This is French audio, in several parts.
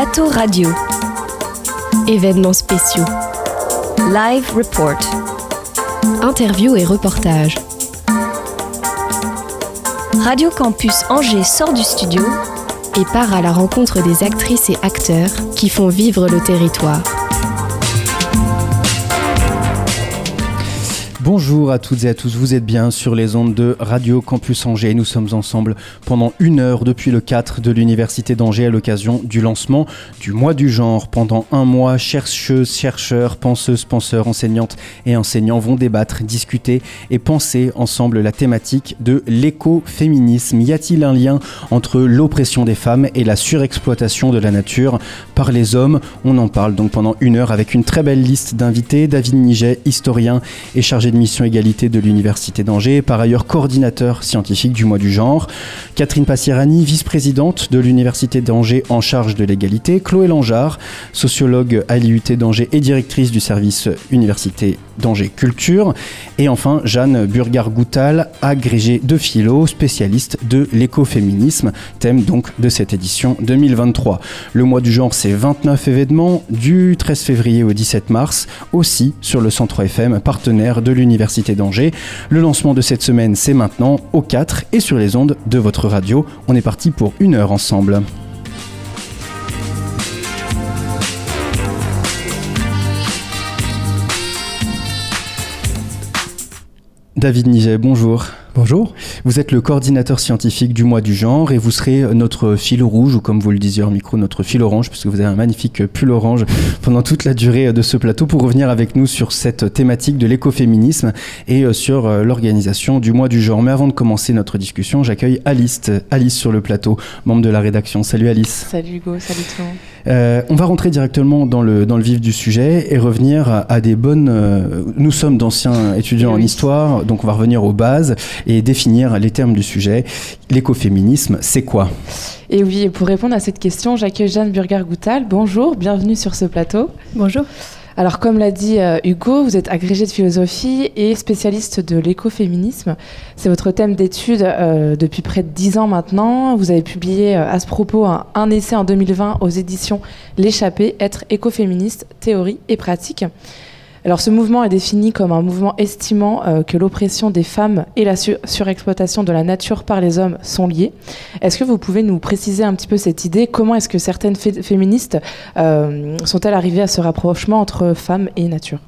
Plateau radio. Événements spéciaux. Live report. Interview et reportage. Radio Campus Angers sort du studio et part à la rencontre des actrices et acteurs qui font vivre le territoire. Bonjour à toutes et à tous, vous êtes bien sur les ondes de Radio Campus Angers. Nous sommes ensemble pendant une heure depuis le 4 de l'Université d'Angers à l'occasion du lancement du mois du genre. Pendant un mois, chercheuses, chercheurs, penseuses, penseurs, enseignantes et enseignants vont débattre, discuter et penser ensemble la thématique de l'écoféminisme. Y a-t-il un lien entre l'oppression des femmes et la surexploitation de la nature par les hommes? On en parle donc pendant une heure avec une très belle liste d'invités. David Niget, historien et chargé de mission égalité de l'Université d'Angers, par ailleurs coordinateur scientifique du mois du genre. Catherine Passierani, vice-présidente de l'Université d'Angers en charge de l'égalité. Chloé Langeard, sociologue à l'IUT d'Angers et directrice du service Université d'Angers Culture. Et enfin, Jeanne Burgard-Goutal, agrégée de philo, spécialiste de l'écoféminisme, thème donc de cette édition 2023. Le mois du genre, c'est 29 événements du 13 février au 17 mars, aussi sur le Centre FM, partenaire de l'Université d'Angers. Le lancement de cette semaine, c'est maintenant au 4 et sur les ondes de votre radio. On est parti pour une heure ensemble. David Niget, bonjour. Bonjour. Vous êtes le coordinateur scientifique du mois du genre et vous serez notre fil rouge, ou comme vous le disiez en micro, notre fil orange, puisque vous avez un magnifique pull orange pendant toute la durée de ce plateau pour revenir avec nous sur cette thématique de l'écoféminisme et euh, sur euh, l'organisation du mois du genre. Mais avant de commencer notre discussion, j'accueille Alice, Alice sur le plateau, membre de la rédaction. Salut Alice. Salut Hugo, salut tout le monde. Euh, on va rentrer directement dans le, dans le vif du sujet et revenir à, des bonnes... nous sommes d'anciens étudiants en histoire, donc on va revenir aux bases et définir les termes du sujet. L'écoféminisme, c'est quoi? Et oui, pour répondre à cette question, j'accueille Jeanne Burger-Goutal. Bonjour, bienvenue sur ce plateau. Bonjour. Alors, comme l'a dit euh, Hugo, vous êtes agrégé de philosophie et spécialiste de l'écoféminisme. C'est votre thème d'étude euh, depuis près de dix ans maintenant. Vous avez publié euh, à ce propos un, un, essai en 2020 aux éditions L'échappée, être écoféministe, théorie et pratique. Alors ce mouvement est défini comme un mouvement estimant euh, que l'oppression des femmes et la surexploitation de la nature par les hommes sont liées. Est-ce que vous pouvez nous préciser un petit peu cette idée? Comment est-ce que certaines féministes euh, sont-elles arrivées à ce rapprochement entre femmes et nature?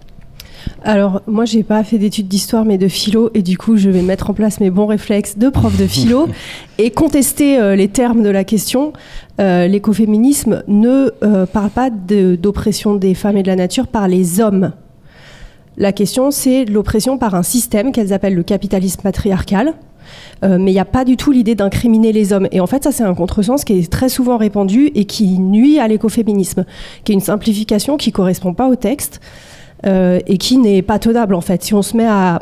Alors, moi, j'ai pas fait d'études d'histoire, mais de philo, et du coup, je vais mettre en place mes bons réflexes de prof de philo et contester euh, les termes de la question. L'écoféminisme ne parle pas d'oppression des femmes et de la nature par les hommes. La question, c'est l'oppression par un système qu'elles appellent le capitalisme patriarcal. Euh, mais il n'y a pas du tout l'idée d'incriminer les hommes. Et en fait, ça, c'est un contresens qui est très souvent répandu et qui nuit à l'écoféminisme, qui est une simplification qui ne correspond pas au texte euh, et qui n'est pas tenable, en fait. Si on se met à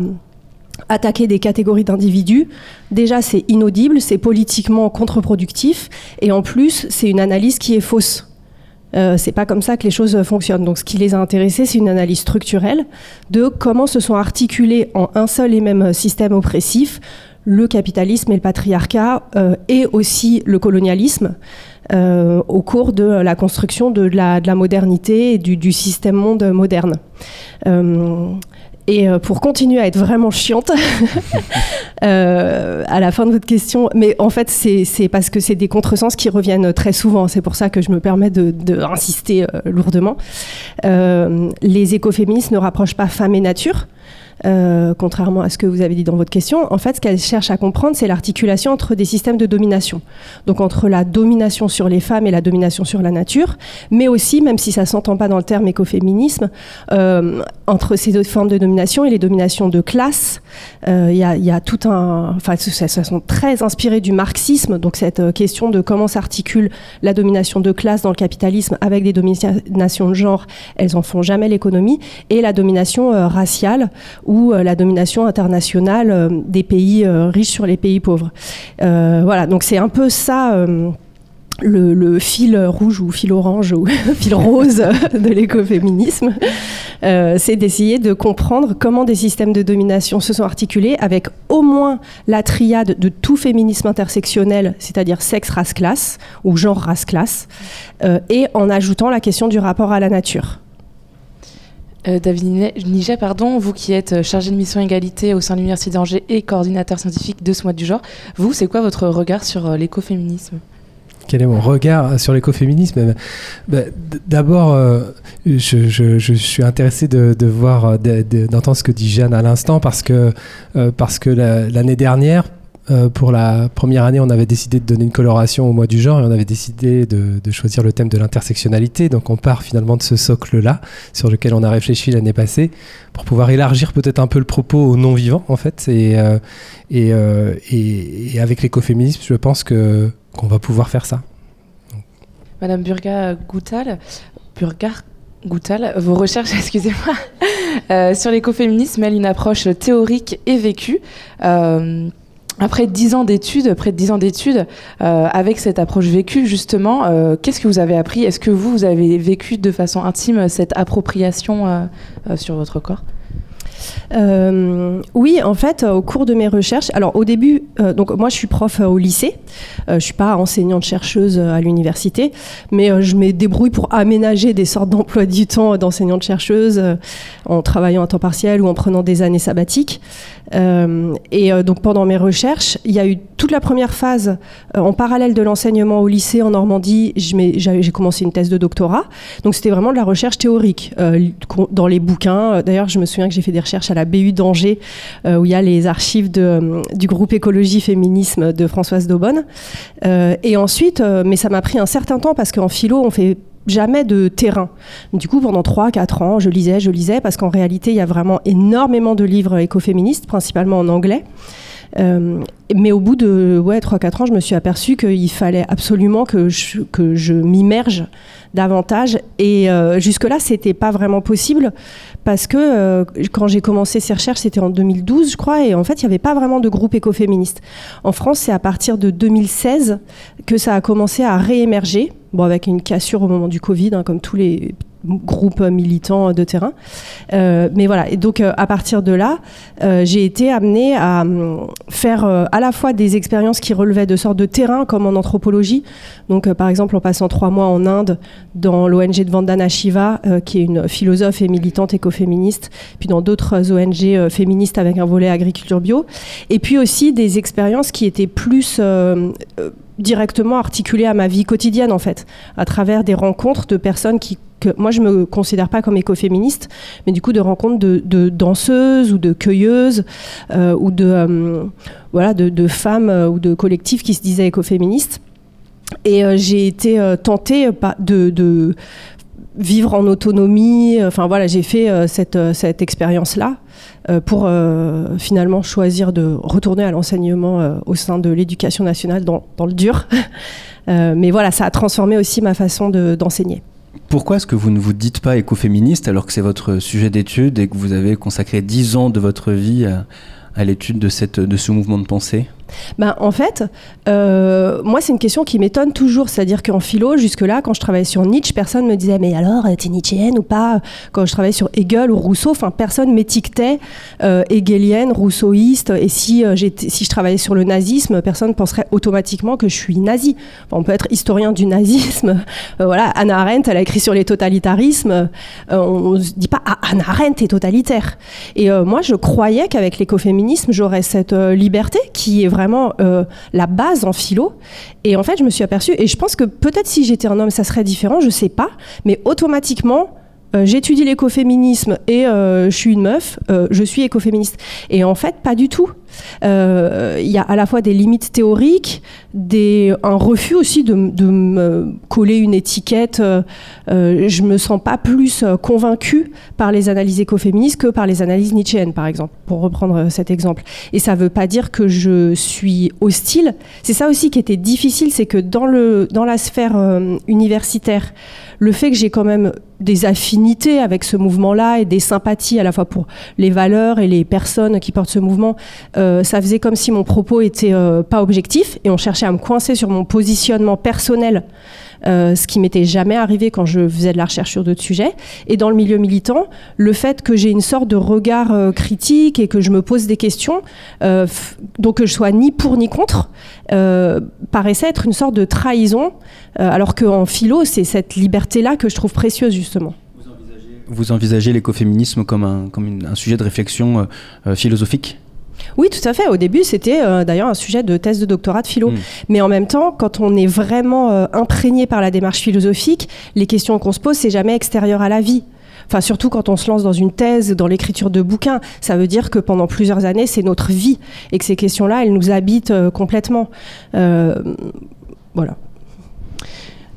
attaquer des catégories d'individus, déjà, c'est inaudible, c'est politiquement contre-productif, et en plus, c'est une analyse qui est fausse. Euh, c'est pas comme ça que les choses fonctionnent. Donc, ce qui les a intéressés, c'est une analyse structurelle de comment se sont articulés en un seul et même système oppressif le capitalisme et le patriarcat euh, et aussi le colonialisme euh, au cours de la construction de la, modernité et du, du, système monde moderne. Et euh, pour continuer à être vraiment chiante, euh, à la fin de votre question, mais en fait, c'est parce que c'est des contresens qui reviennent très souvent. C'est pour ça que je me permets d'insister euh, lourdement. les écoféministes ne rapprochent pas femme et nature. Euh, contrairement à ce que vous avez dit dans votre question. En fait, ce qu'elle cherche à comprendre, c'est l'articulation entre des systèmes de domination. Donc entre la domination sur les femmes et la domination sur la nature, mais aussi, même si ça s'entend pas dans le terme écoféminisme, euh, entre ces deux formes de domination et les dominations de classe. Euh, il y, a tout un... Enfin, ça, sont très inspirés du marxisme, donc cette question de comment s'articule la domination de classe dans le capitalisme avec des dominations de genre, elles en font jamais l'économie, et la domination raciale, ou euh, la domination internationale euh, des pays euh, riches sur les pays pauvres. voilà, donc c'est un peu ça le, fil rouge ou fil orange ou fil rose de l'écoféminisme, c'est d'essayer de comprendre comment des systèmes de domination se sont articulés avec au moins la triade de tout féminisme intersectionnel, c'est-à-dire sexe, race, classe ou genre, race, classe, et en ajoutant la question du rapport à la nature. Euh, David Niget, pardon, vous qui êtes chargé de mission égalité au sein de l'Université d'Angers et coordinateur scientifique de ce mois du genre, vous, c'est quoi votre regard sur l'écoféminisme? Quel est mon regard sur l'écoféminisme? Bah, D'abord, euh, je, suis intéressé de, voir, d'entendre ce que dit Jeanne à l'instant, parce que, euh, parce que l'année dernière, euh, pour la première année, on avait décidé de donner une coloration au mois du genre et on avait décidé de, choisir le thème de l'intersectionnalité. Donc on part finalement de ce socle-là sur lequel on a réfléchi l'année passée pour pouvoir élargir peut-être un peu le propos aux non-vivants en fait. Et, et, et avec l'écoféminisme, je pense que qu'on va pouvoir faire ça. Madame Burga Goutal, Burgar Goutal, vos recherches, excusez-moi, euh, sur l'écoféminisme mêlent une approche théorique et vécue. Euh, après dix ans d'études, près de dix ans d'études, euh, avec cette approche vécue, justement, qu'est-ce que vous avez appris? Est-ce que vous, vous avez vécu de façon intime cette appropriation sur votre corps? Euh, oui, en fait, au cours de mes recherches, alors au début, euh, donc moi je suis prof euh, au lycée, je suis pas enseignante chercheuse à l'université, mais je me débrouille pour aménager des sortes d'emplois du temps d'enseignante chercheuse en travaillant à temps partiel ou en prenant des années sabbatiques. Et donc pendant mes recherches, il y a eu toute la première phase en parallèle de l'enseignement au lycée en Normandie. J'ai commencé une thèse de doctorat, donc c'était vraiment de la recherche théorique dans les bouquins. D'ailleurs, je me souviens que j'ai fait des recherches à la BU d'Angers, euh, où il y a les archives euh, du groupe Écologie Féminisme de Françoise Daubonne. Euh, et ensuite, mais ça m'a pris un certain temps parce qu'en philo, on fait jamais de terrain. Du coup, pendant 3-4 ans, je lisais, je lisais, parce qu'en réalité, il y a vraiment énormément de livres écoféministes, principalement en anglais. Mais au bout de ouais, 3-4 ans, je me suis aperçue qu'il fallait absolument que je, que je m'immerge davantage. Et jusque-là, c'était pas vraiment possible parce que euh, quand j'ai commencé ces recherches, c'était en 2012, je crois, et en fait, il n'y avait pas vraiment de groupe écoféministe. En France, c'est à partir de 2016 que ça a commencé à réémerger, bon, avec une cassure au moment du Covid, hein, comme tous les groupe militant de terrain. Euh, mais voilà, et donc euh, à partir de là, euh, j'ai été amenée à faire à la fois des expériences qui relevaient de sortes de terrain, comme en anthropologie. Donc par exemple en passant trois mois en Inde dans l'ONG de Vandana Shiva, qui est une philosophe et militante écoféministe, puis dans d'autres ONG féministes avec un volet agriculture bio. Et puis aussi des expériences qui étaient plus directement articulées à ma vie quotidienne en fait, à travers des rencontres de personnes qui que moi je me considère pas comme écoféministe, mais du coup de rencontres de, danseuses ou de cueilleuses euh, ou de euh, voilà de, femmes euh, ou de collectifs qui se disaient écoféministes. Et j'ai été tentée de, de, vivre en autonomie. Enfin voilà, j'ai fait cette, cette expérience-là pour finalement choisir de retourner à l'enseignement au sein de l'éducation nationale dans, dans, le dur. mais voilà, ça a transformé aussi ma façon d'enseigner. Pourquoi est-ce que vous ne vous dites pas écoféministe alors que c'est votre sujet d'étude et que vous avez consacré dix ans de votre vie à, à l'étude de, de ce mouvement de pensée? Ben, En fait, euh, moi, c'est une question qui m'étonne toujours. C'est-à-dire qu'en philo, jusque-là, quand je travaillais sur Nietzsche, personne me disait Mais alors, t'es nietzschéenne ou pas? Quand je travaillais sur Hegel ou Rousseau, enfin, personne m'étiquetait euh, hegelienne, rousseauiste. Et si, euh, je travaillais sur le nazisme, personne penserait automatiquement que je suis nazi. on peut être historien du nazisme. voilà, Anna Arendt, elle a écrit sur les totalitarismes. on ne se dit pas Ah, Anna Arendt est totalitaire. Et moi, je croyais qu'avec l'écoféminisme, j'aurais cette liberté qui est vraiment euh, la base en philo. Et en fait, je me suis aperçue, et je pense que peut-être si j'étais un homme, ça serait différent, je sais pas, mais automatiquement, euh, j'étudie l'écoféminisme et euh, je suis une meuf, je suis écoféministe. Et en fait, pas du tout. Il y a à la fois des limites théoriques, un refus aussi de, me coller une étiquette. je me sens pas plus convaincue par les analyses écoféministes que par les analyses nietzschéennes, par exemple, pour reprendre cet exemple. Et ça veut pas dire que je suis hostile. C'est ça aussi qui était difficile, c'est que dans, le, dans la sphère universitaire, le fait que j'ai quand même des affinités affinité avec ce mouvement-là et des sympathies à la fois pour les valeurs et les personnes qui portent ce mouvement, euh, ça faisait comme si mon propos était euh, pas objectif et on cherchait à me coincer sur mon positionnement personnel. Euh, ce qui m'était jamais arrivé quand je faisais de la recherche sur d'autres sujets. Et dans le milieu militant, le fait que j'ai une sorte de regard euh, critique et que je me pose des questions, euh, donc que je sois ni pour ni contre, paraissait être une sorte de trahison, alors qu'en philo, c'est cette liberté-là que je trouve précieuse justement. Vous envisagez l'écoféminisme comme un, comme un sujet de réflexion philosophique? Oui, tout à fait. Au début, c'était euh, d'ailleurs un sujet de thèse de doctorat de philo. Mm. Mais en même temps, quand on est vraiment euh, imprégné par la démarche philosophique, les questions qu'on se pose, c'est jamais extérieur à la vie. Enfin, surtout quand on se lance dans une thèse, dans l'écriture de bouquins, ça veut dire que pendant plusieurs années, c'est notre vie et que ces questions-là, elles nous habitent euh, complètement. Voilà.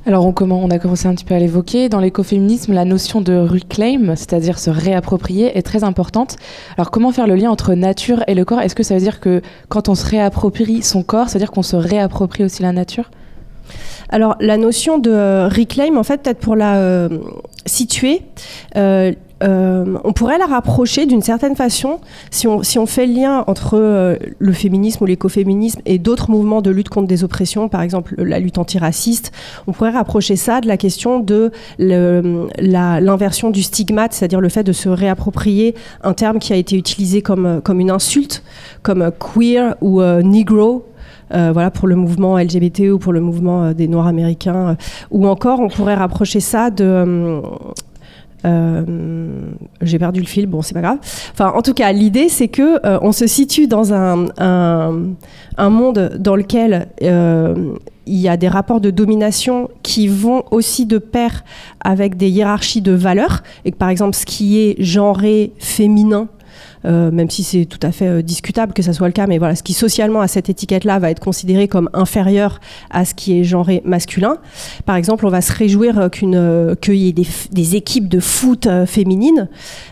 Alors on, a commencé un petit peu à l'évoquer. Dans l'écoféminisme, la notion de reclaim, c'est-à-dire se réapproprier, est très importante. Alors comment faire le lien entre nature et le corps? Est-ce que ça veut dire que quand on se réapproprie son corps, ça veut dire qu'on se réapproprie aussi la nature? Alors, la notion de euh, reclaim, en fait, peut-être pour la euh, situer, euh, on pourrait la rapprocher d'une certaine façon si on, fait le lien entre le féminisme ou l'écoféminisme et d'autres mouvements de lutte contre des oppressions, par exemple la lutte antiraciste. On pourrait rapprocher ça de la question de l'inversion du stigmate, c'est-à-dire le fait de se réapproprier un terme qui a été utilisé comme, une insulte, comme queer ou euh, negro voilà, pour le mouvement LGBT ou pour le mouvement euh, des Noirs américains. euh, ou encore, on pourrait rapprocher ça de. euh, euh, j'ai perdu le fil, bon, c'est pas grave. Enfin, en tout cas, l'idée, c'est que euh, on se situe dans un, un, monde dans lequel euh, il y a des rapports de domination qui vont aussi de pair avec des hiérarchies de valeurs, et que par exemple, ce qui est genré féminin, euh, même si c'est tout à fait euh, discutable que ça soit le cas, mais voilà, ce qui socialement a cette étiquette-là va être considéré comme inférieur à ce qui est genré masculin. Par exemple, on va se réjouir euh, qu'une euh, qu'il y ait des, équipes de foot euh, féminines,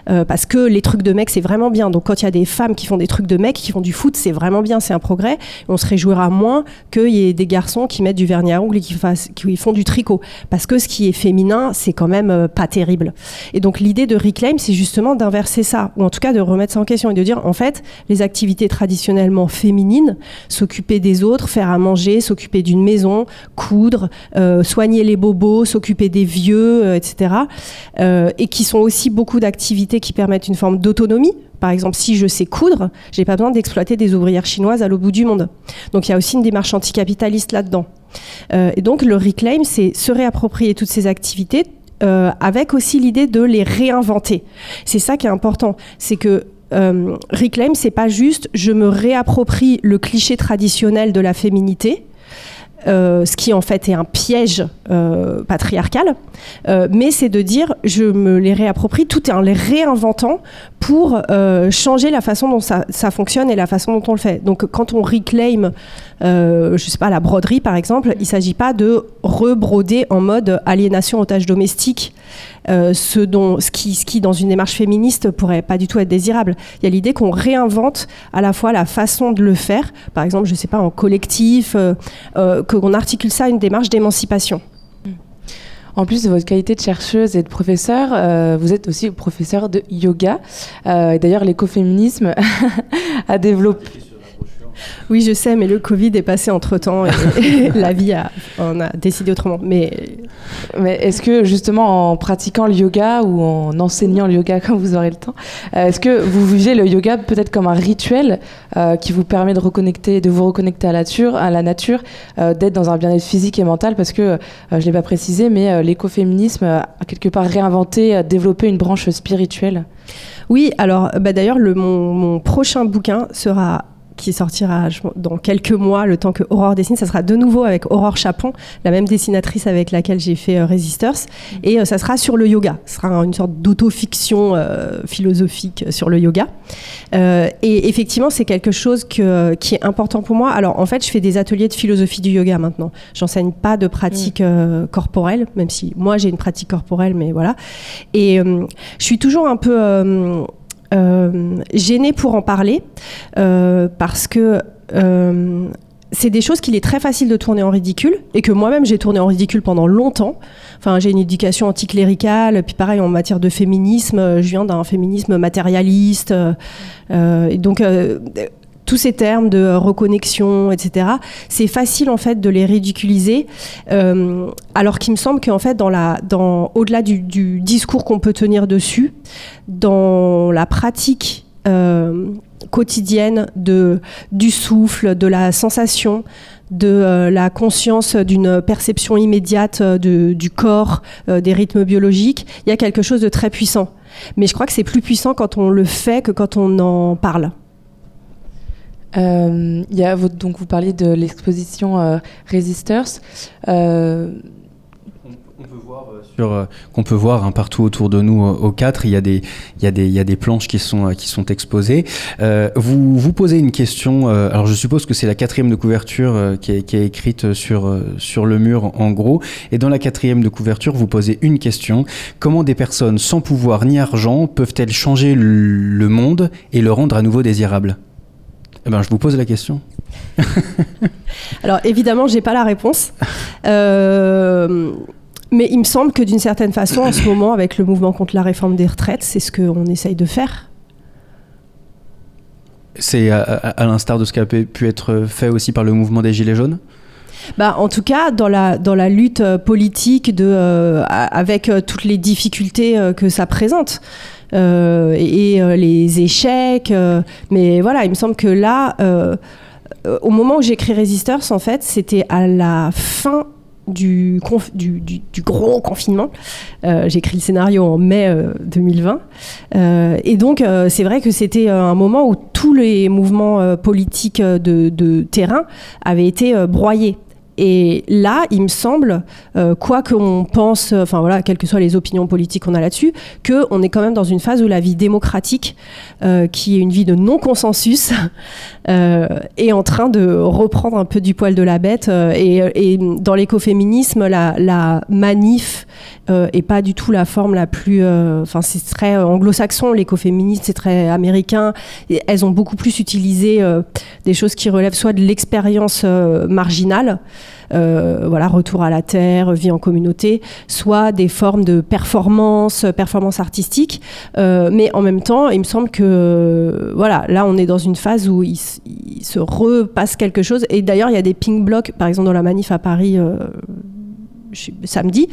euh, parce que les trucs de mecs c'est vraiment bien. Donc quand il y a des femmes qui font des trucs de mecs, qui font du foot, c'est vraiment bien, c'est un progrès. On se réjouira moins qu'il y ait des garçons qui mettent du vernis à ongles et qui, qui font du tricot, parce que ce qui est féminin, c'est quand même euh, pas terrible. Et donc l'idée de Reclaim, c'est justement d'inverser ça, ou en tout cas de remettre ça en question et de dire, en fait, les activités traditionnellement féminines, s'occuper des autres, faire à manger, s'occuper d'une maison, coudre, euh, soigner les bobos, s'occuper des vieux, euh, etc. euh, et qui sont aussi beaucoup d'activités qui permettent une forme d'autonomie. Par exemple, si je sais coudre, j'ai pas besoin d'exploiter des ouvrières chinoises à l'autre bout du monde. Donc il y a aussi une démarche anticapitaliste là-dedans. Et donc le reclaim, c'est se réapproprier toutes ces activités avec aussi l'idée de les réinventer. C'est ça qui est important, c'est que euh, reclaim, c'est pas juste je me réapproprie le cliché traditionnel de la féminité. euh, ce qui en fait est un piège euh, patriarcal, euh, mais c'est de dire je me les réapproprie tout en les réinventant pour changer la façon dont ça, ça fonctionne et la façon dont on le fait. Donc quand on reclaim, je sais pas, la broderie par exemple, il s'agit pas de rebroder en mode aliénation otage domestique, euh, ce, dont, ce, qui, ce qui dans une démarche féministe pourrait pas du tout être désirable. Il y a l'idée qu'on réinvente à la fois la façon de le faire, par exemple, je sais pas, en collectif, euh, euh, qu'on articule ça à une démarche d'émancipation. En plus de votre qualité de chercheuse et de professeur, euh, vous êtes aussi professeur de yoga. Euh, D'ailleurs, l'écoféminisme a développé. Oui, je sais, mais le Covid est passé entre temps et, et la vie a, on a décidé autrement. Mais Mais est-ce que justement en pratiquant le yoga ou en enseignant le yoga quand vous aurez le temps, euh, est-ce que vous vivez le yoga peut-être comme un rituel euh, qui vous permet de reconnecter, de vous reconnecter à la nature, à la nature, euh, d'être dans un bien-être physique et mental? Parce que euh, je l'ai pas précisé, mais l'écoféminisme a quelque part réinventé, développé une branche spirituelle. oui, alors bah, d'ailleurs, le- mon, mon prochain bouquin sera qui sortira je- dans quelques mois, le temps que Aurore dessine, ça sera de nouveau avec Aurore Chapon, la même dessinatrice avec laquelle j'ai fait euh, Resistors, et euh, ça sera sur le yoga. Ce sera une sorte d'autofiction euh, philosophique sur le yoga. Euh, et effectivement, c'est quelque chose que, qui est important pour moi. Alors, en fait, je fais des ateliers de philosophie du yoga maintenant. J'enseigne pas de pratique euh, corporelle, même si moi j'ai une pratique corporelle, mais voilà. Et je suis toujours un peu gênée pour en parler euh, parce que euh, c'est des choses qu'il est très facile de tourner en ridicule et que moi-même j'ai tourné en ridicule pendant longtemps. Enfin, j'ai une éducation anticléricale, puis pareil en matière de féminisme, euh, je viens d'un féminisme matérialiste. Euh, donc, euh, tous ces termes de reconnexion, etc., c'est facile en fait de les ridiculiser, alors qu'il me semble qu'en fait, dans la, dans, au-delà du, du discours qu'on peut tenir dessus, dans la pratique quotidienne de, du souffle, de la sensation, de euh, la conscience d'une perception immédiate euh, de, du corps, euh, des rythmes biologiques, il y a quelque chose de très puissant. Mais je crois que c'est plus puissant quand on le fait que quand on en parle. Il y a, donc vous parliez de l'exposition Resistors euh, qu'on peut voir hein, partout autour de nous au 4. Il y a des, il y a des, il y a des planches qui sont, euh, qui sont exposées. Euh, vous vous posez une question. alors je suppose que c'est la quatrième de couverture qui est, qui, est, écrite sur, sur le mur en gros. Et dans la quatrième de couverture, vous posez une question. Comment des personnes sans pouvoir ni argent peuvent-elles changer le monde et le rendre à nouveau désirable? Eh ben, je vous pose la question. Alors évidemment, j'ai pas la réponse. Euh, mais il me semble que d'une certaine façon, en ce moment, avec le mouvement contre la réforme des retraites, c'est ce qu'on essaye de faire. C'est à, l'instar de ce qui a pu être fait aussi par le mouvement des Gilets jaunes? Bah, en tout cas, dans la, lutte euh, politique, euh, avec euh, toutes les difficultés que ça présente. et, les échecs. mais voilà, il me semble que là, au moment où j'écris Resistors, en fait, c'était à la fin du, gros confinement. Euh, j'ai le scénario en mai 2020. Euh, euh, et donc, c'est vrai que c'était un moment où tous les mouvements politiques de, terrain avaient été broyés. Et là, il me semble, euh, quoi qu'on pense, enfin voilà, quelles que soient les opinions politiques qu'on a là-dessus, qu'on est quand même dans une phase où la vie démocratique, euh, qui est une vie de non-consensus, euh, est en train de reprendre un peu du poil de la bête. Et, dans l'écoféminisme, la, manif et pas du tout la forme la plus. Enfin, c'est très anglo-saxon, l'écoféminisme, c'est très américain. Elles ont beaucoup plus utilisé des choses qui relèvent soit de l'expérience marginale, euh, voilà, retour à la terre, vie en communauté, soit des formes de performance, performance artistique. Euh, mais en même temps, il me semble que voilà, là, on est dans une phase où il, se repasse quelque chose. Et d'ailleurs, il y a des ping blocks, par exemple dans la manif à Paris. Euh, samedi.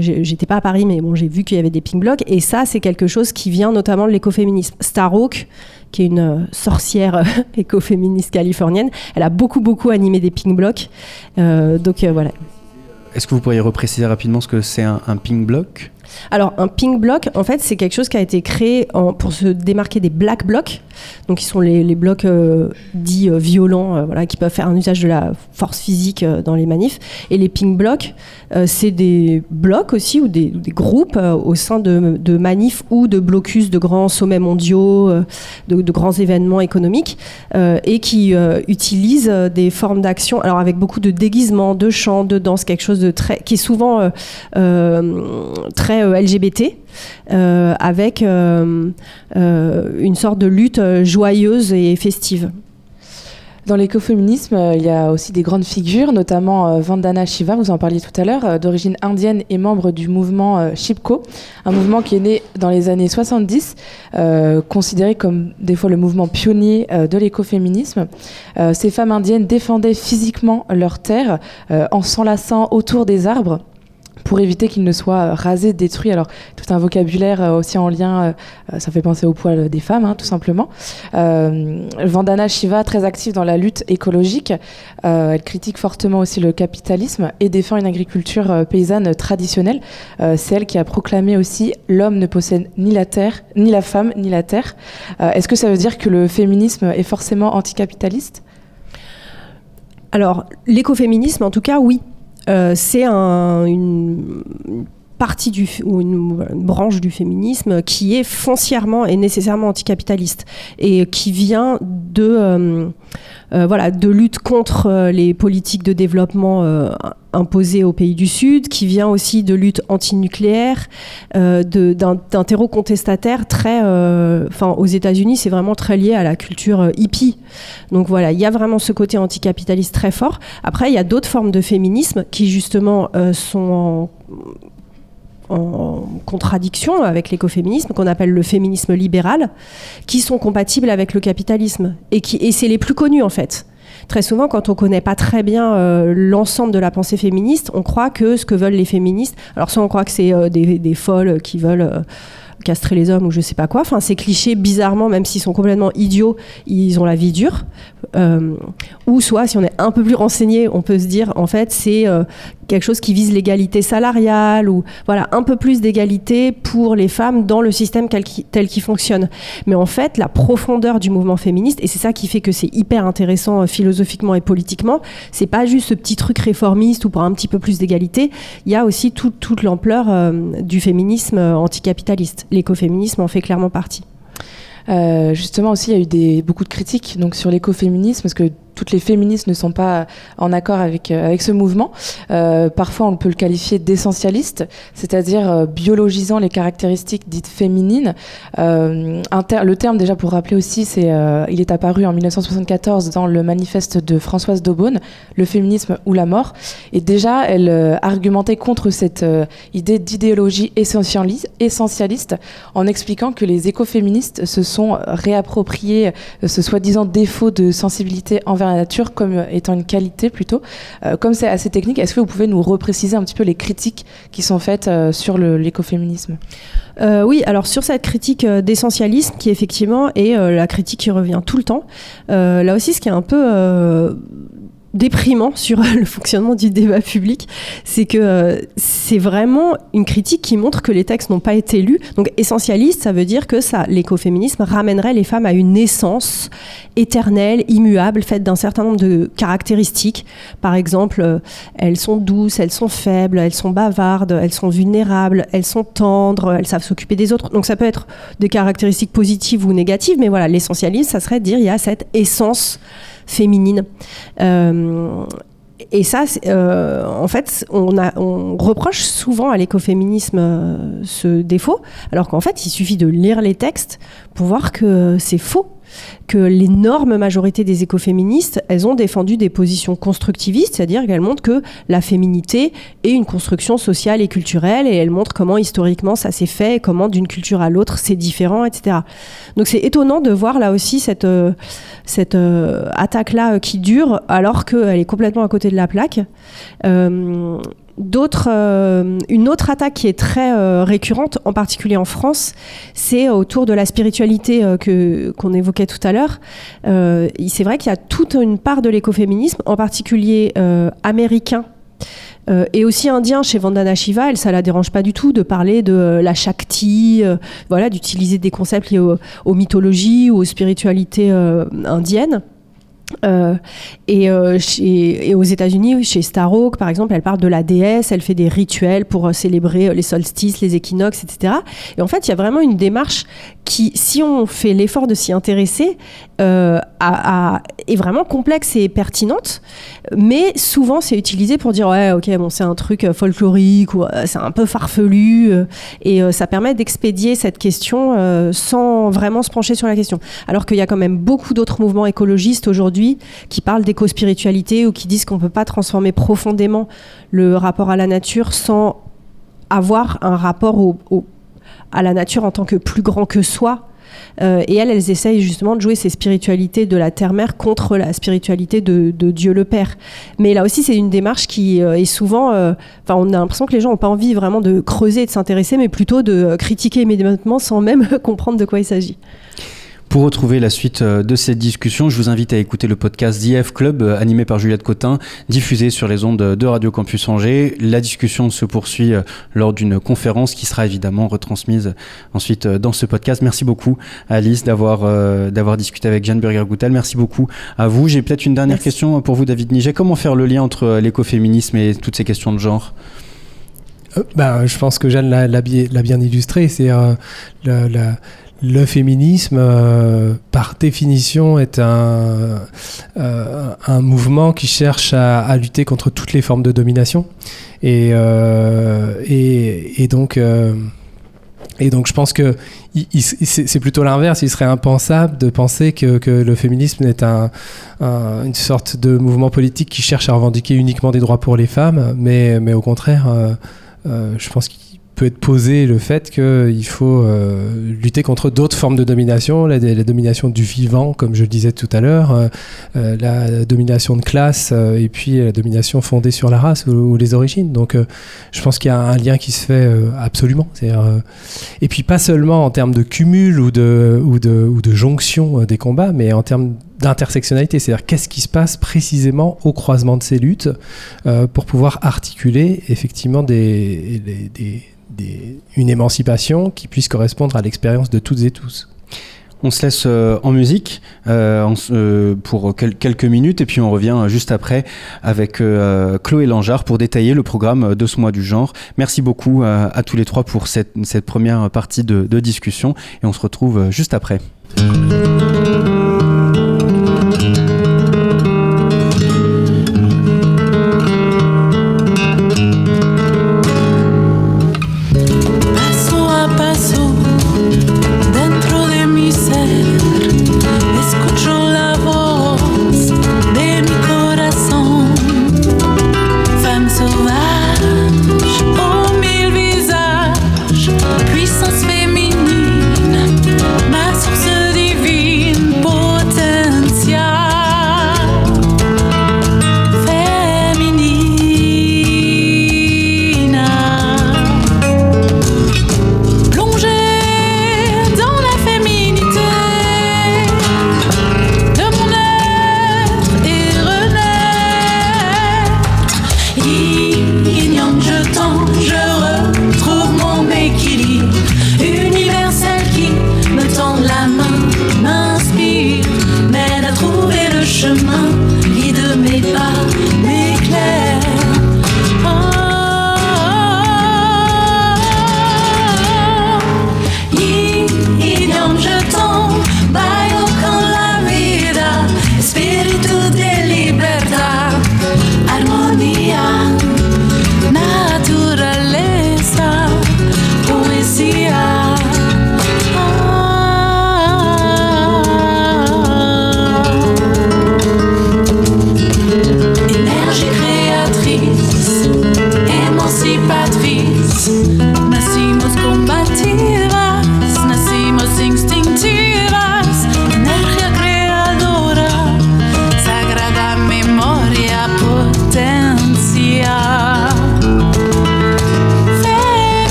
J'étais pas à Paris, mais j'ai vu qu'il y avait des ping blocks. Et ça, c'est quelque chose qui vient notamment de l'écoféminisme. Starhawk, qui est une euh, sorcière euh, écoféministe californienne. Elle a beaucoup, beaucoup animé des ping blocks. Euh. Est-ce que vous pourriez repréciser rapidement ce que c'est un, un ping block alors, un pink block, en fait, c'est quelque chose qui a été créé pour se démarquer des black blocs. Donc, qui sont les, blocs euh, dits euh, violents, euh, voilà, qui peuvent faire un usage de la force physique dans les manifs. Et les pink blocs, c'est des blocs aussi ou des, groupes au sein de, manifs ou de blocus de grands sommets mondiaux, de, grands événements économiques, et qui utilisent des formes d'action, alors avec beaucoup de déguisement, de chant, de danse, quelque chose de très, qui est souvent très euh, LGBT, euh, avec euh, une sorte de lutte joyeuse et festive. Dans l'écoféminisme, il y a aussi des grandes figures, notamment Vandana Shiva, vous en parliez tout à l'heure, d'origine indienne et membre du mouvement Shipko, un mouvement qui est né dans les années 70, considéré comme des fois le mouvement pionnier de l'écoféminisme. ces femmes indiennes défendaient physiquement leurs terres en s'enlaçant autour des arbres pour éviter qu'il ne soit rasé, détruit. Alors, tout un vocabulaire euh, aussi en lien, euh, ça fait penser au poil des femmes, hein, tout simplement. Euh, Vandana Shiva, très active dans la lutte écologique, elle critique fortement aussi le capitalisme et défend une agriculture paysanne traditionnelle. C'est elle qui a proclamé aussi l'homme ne possède ni la terre, ni la femme, ni la terre. Est-ce que ça veut dire que le féminisme est forcément anticapitaliste? Alors, l'écoféminisme, en tout cas, oui. Euh, c'est un, une, partie du, ou une, branche du féminisme qui est foncièrement et nécessairement anticapitaliste et qui vient de, voilà, de lutte contre les politiques de développement imposées aux pays du Sud, qui vient aussi de lutte antinucléaire, d'un terreau contestataire très, enfin aux États-Unis, c'est vraiment très lié à la culture hippie. Donc voilà, il y a vraiment ce côté anticapitaliste très fort. Après, il y a d'autres formes de féminisme qui justement sont en, contradiction avec l'écoféminisme, qu'on appelle le féminisme libéral, qui sont compatibles avec le capitalisme. Et, qui, et c'est les plus connus en fait. Très souvent, quand on ne connaît pas très bien euh, l'ensemble de la pensée féministe, on croit que ce que veulent les féministes, alors soit on croit que c'est euh, des, folles qui veulent euh, castrer les hommes ou je sais pas quoi. Enfin, ces clichés, bizarrement, même s'ils sont complètement idiots, ils ont la vie dure. Ou soit, si on est un peu plus renseigné, on peut se dire, en fait, c'est euh, quelque chose qui vise l'égalité salariale ou voilà un peu plus d'égalité pour les femmes dans le système tel qu'il fonctionne. Mais en fait, la profondeur du mouvement féministe, et c'est ça qui fait que c'est hyper intéressant euh, philosophiquement et politiquement, c'est pas juste ce petit truc réformiste ou pour un petit peu plus d'égalité, il y a aussi toute l'ampleur du féminisme anticapitaliste. L'écoféminisme en fait clairement partie. justement aussi, il y a eu beaucoup de critiques donc, sur l'écoféminisme, parce que toutes les féministes ne sont pas en accord avec, euh, avec ce mouvement. Euh, parfois, on peut le qualifier d'essentialiste, c'est-à-dire euh, biologisant les caractéristiques dites féminines. le terme, déjà pour rappeler aussi, c'est, il est apparu en 1974 dans le manifeste de Françoise Daubonne, Le féminisme ou la mort. Et déjà, elle argumentait contre cette idée d'idéologie essentialiste en expliquant que les écoféministes se sont réappropriés ce soi-disant défaut de sensibilité envers nature comme étant une qualité plutôt. Euh, comme c'est assez technique, est-ce que vous pouvez nous repréciser un petit peu les critiques qui sont faites euh, sur l'écoféminisme? Euh, oui, alors sur cette critique d'essentialisme qui effectivement est la critique qui revient tout le temps, là aussi ce qui est un peu déprimant sur le fonctionnement du débat public, c'est que euh, c'est vraiment une critique qui montre que les textes n'ont pas été lus. Donc essentialiste, ça veut dire que ça, l'écoféminisme ramènerait les femmes à une essence éternelle, immuable, faite d'un certain nombre de caractéristiques. Par exemple, euh, elles sont douces, elles sont faibles, elles sont bavardes, elles sont vulnérables, elles sont tendres, elles savent s'occuper des autres. Donc ça peut être des caractéristiques positives ou négatives, mais voilà, l'essentialisme, ça serait de dire il y a cette essence féminine. Euh, et ça, euh, en fait, on, on, reproche souvent à l'écoféminisme euh, ce défaut, alors qu'en fait, il suffit de lire les textes pour voir que c'est faux que l'énorme majorité des écoféministes, elles ont défendu des positions constructivistes, c'est-à-dire qu'elles montrent que la féminité est une construction sociale et culturelle, et elles montrent comment historiquement ça s'est fait, comment d'une culture à l'autre c'est différent, etc. Donc c'est étonnant de voir là aussi cette, euh, cette euh, attaque-là euh, qui dure, alors qu'elle est complètement à côté de la plaque euh, une autre attaque qui est très euh, récurrente, en particulier en France, c'est autour de la spiritualité euh, que, qu'on évoquait tout à l'heure. c'est vrai qu'il y a toute une part de l'écoféminisme, en particulier américain. et aussi indien chez Vandana Shiva, elle, ça la dérange pas du tout de parler de la Shakti, voilà, d'utiliser des concepts liés aux mythologies ou aux spiritualités indiennes. Euh, et, euh, et, aux États-Unis, chez Starhawk, par exemple, elle parle de la déesse, elle fait des rituels pour euh, célébrer les solstices, les équinoxes, etc. Et en fait, il y a vraiment une démarche qui, si on fait l'effort de s'y intéresser, est vraiment complexe et pertinente. Mais souvent, c'est utilisé pour dire ouais, ok, bon, c'est un truc folklorique ou c'est un peu farfelu, et ça permet d'expédier cette question sans vraiment se pencher sur la question. Alors qu'il y a quand même beaucoup d'autres mouvements écologistes aujourd'hui qui parlent d'éco-spiritualité ou qui disent qu'on ne peut pas transformer profondément le rapport à la nature sans avoir un rapport à la nature en tant que plus grand que soi. Euh, et elles, elles essayent justement de jouer ces spiritualités de la terre-mère contre la spiritualité de, Dieu le Père. Mais là aussi, c'est une démarche qui euh, est souvent. Euh, enfin, on a l'impression que les gens n'ont pas envie vraiment de creuser et de s'intéresser, mais plutôt de critiquer immédiatement sans même comprendre de quoi il s'agit. Pour retrouver la suite euh, de cette discussion, je vous invite à écouter le podcast d'IF Club euh, animé par Juliette Cotin, diffusé sur les ondes de Radio Campus Angers. La discussion se poursuit euh, lors d'une conférence qui sera évidemment retransmise ensuite dans ce podcast. Merci beaucoup Alice d'avoir d'avoir discuté avec Jeanne Burger-Goutel. Merci beaucoup à vous. J'ai peut-être une dernière question pour vous David Niget. Comment faire le lien entre l'écoféminisme et toutes ces questions de genre? Bah, je pense que Jeanne l'a bien illustré. C'est la, le féminisme, euh, par définition, est un, euh, un mouvement qui cherche à, lutter contre toutes les formes de domination. Et, euh, et, donc, et donc, je pense que c'est plutôt l'inverse. Il serait impensable de penser que, que le féminisme est un, une sorte de mouvement politique qui cherche à revendiquer uniquement des droits pour les femmes, mais, mais au contraire, je pense qu'il peut être posé le fait qu'il faut euh, lutter contre d'autres formes de domination, la, domination du vivant, comme je le disais tout à l'heure, euh, euh, la domination de classe et puis la domination fondée sur la race ou, les origines. Donc je pense qu'il y a un lien qui se fait absolument. et puis pas seulement en termes de cumul ou de, ou de, ou de jonction des combats, mais en termes d'intersectionnalité, c'est-à-dire qu'est-ce qui se passe précisément au croisement de ces luttes pour pouvoir articuler effectivement des, une émancipation qui puisse correspondre à l'expérience de toutes et tous. On se laisse euh, en musique euh, euh, pour quelques minutes et puis on revient juste après avec Chloé Langeard pour détailler le programme de ce mois du genre. Merci beaucoup à tous les trois pour cette, première partie de, de discussion et on se retrouve juste après.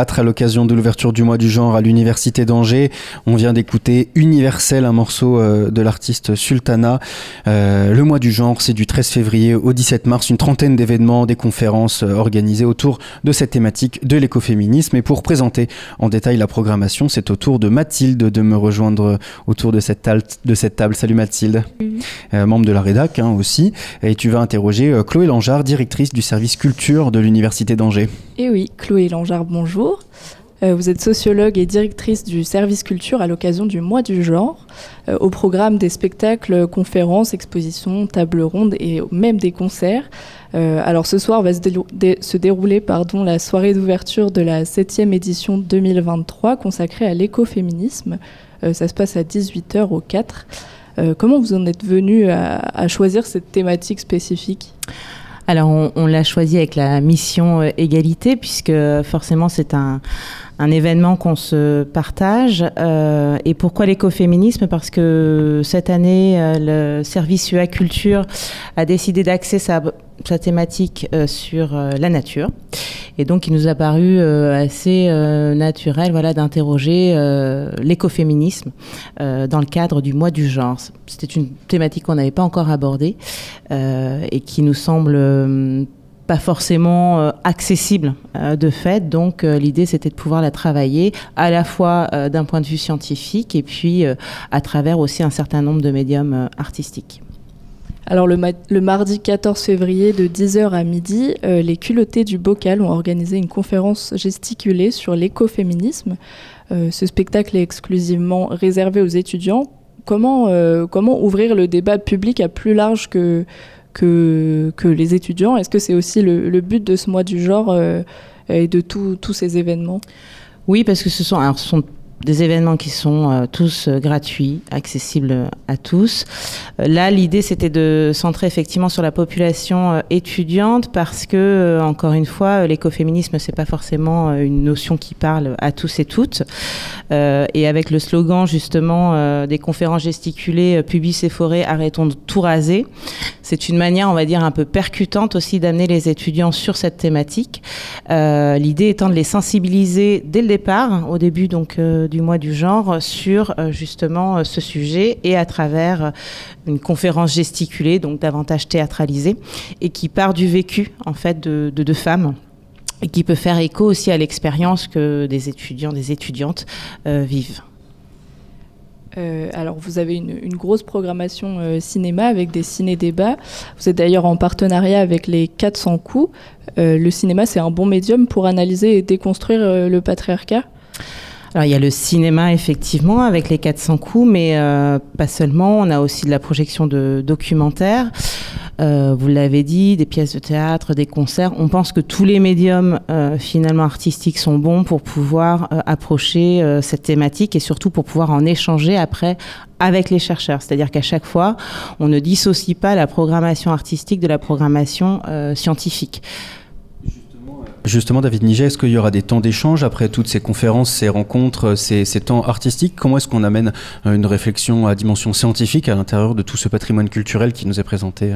Retour au 4 à l'occasion de l'ouverture du mois du genre à l'Université d'Angers. On vient d'écouter Universel, un morceau euh, de l'artiste Sultana. Euh, le mois du genre, c'est du 13 février au 17 mars, une trentaine d'événements, des conférences euh, organisées autour de cette thématique de l'écoféminisme. Et pour présenter en détail la programmation, c'est au tour de Mathilde de me rejoindre autour de cette, table. De cette table. Salut Mathilde, membre de la rédac hein, aussi. Et tu vas interroger Chloé Langeard, directrice du service culture de l'Université d'Angers. Et oui, Chloé Langeard, bonjour. Euh, vous êtes sociologue et directrice du service culture à l'occasion du mois du genre, euh, au programme des spectacles, conférences, expositions, tables rondes et même des concerts. Euh, alors ce soir va se, dérouler pardon, la soirée d'ouverture de la 7e édition 2023 consacrée à l'écoféminisme. ça se passe à 18h au 4. comment vous en êtes venu à choisir cette thématique spécifique? Alors on, l'a choisi avec la mission égalité puisque forcément c'est un, événement qu'on se partage. Euh, et pourquoi l'écoféminisme? Parce que cette année, euh, le service UA Culture a décidé d'axer sa sa thématique euh, sur la nature. Et donc, il nous a paru assez naturel voilà, d'interroger l'écoféminisme dans le cadre du mois du genre. C'était une thématique qu'on n'avait pas encore abordée et qui nous semble pas forcément accessible de fait. Donc l'idée c'était de pouvoir la travailler à la fois d'un point de vue scientifique et puis à travers aussi un certain nombre de médiums artistiques. Alors le, mardi 14 février de 10h à midi, euh, les culottés du bocal ont organisé une conférence gesticulée sur l'écoféminisme. Euh, ce spectacle est exclusivement réservé aux étudiants. Comment, euh, comment ouvrir le débat public à plus large que, que, les étudiants. Est-ce que c'est aussi le, but de ce mois du genre et de tous ces événements? Oui, parce que ce sont, ce sont des événements qui sont euh, tous euh, gratuits, accessibles à tous. Euh, là, l'idée, c'était de centrer effectivement sur la population étudiante parce que, encore une fois, l'écoféminisme, c'est pas forcément une notion qui parle à tous et toutes. et avec le slogan, justement, des conférences gesticulées, Pubis et forêts, arrêtons de tout raser, c'est une manière, on va dire, un peu percutante aussi d'amener les étudiants sur cette thématique. l'idée étant de les sensibiliser dès le départ, au début, donc, du mois du genre sur euh, justement euh, ce sujet et à travers euh, une conférence gesticulée, donc davantage théâtralisée, et qui part du vécu en fait de deux femmes et qui peut faire écho aussi à l'expérience que des étudiants, des étudiantes vivent. alors, vous avez une, grosse programmation cinéma avec des ciné-débats. Vous êtes d'ailleurs en partenariat avec les 400 coups. le cinéma, c'est un bon médium pour analyser et déconstruire le patriarcat? Alors il y a le cinéma effectivement avec les 400 coups, mais euh, pas seulement. On a aussi de la projection de documentaires. Euh, vous l'avez dit, des pièces de théâtre, des concerts. On pense que tous les médiums euh, finalement artistiques sont bons pour pouvoir approcher cette thématique et surtout pour pouvoir en échanger après avec les chercheurs. C'est-à-dire qu'à chaque fois, on ne dissocie pas la programmation artistique de la programmation scientifique. Justement, David Niget, est-ce qu'il y aura des temps d'échange après toutes ces conférences, ces rencontres, ces, temps artistiques? Comment est-ce qu'on amène euh, une réflexion à dimension scientifique à l'intérieur de tout ce patrimoine culturel qui nous est présenté?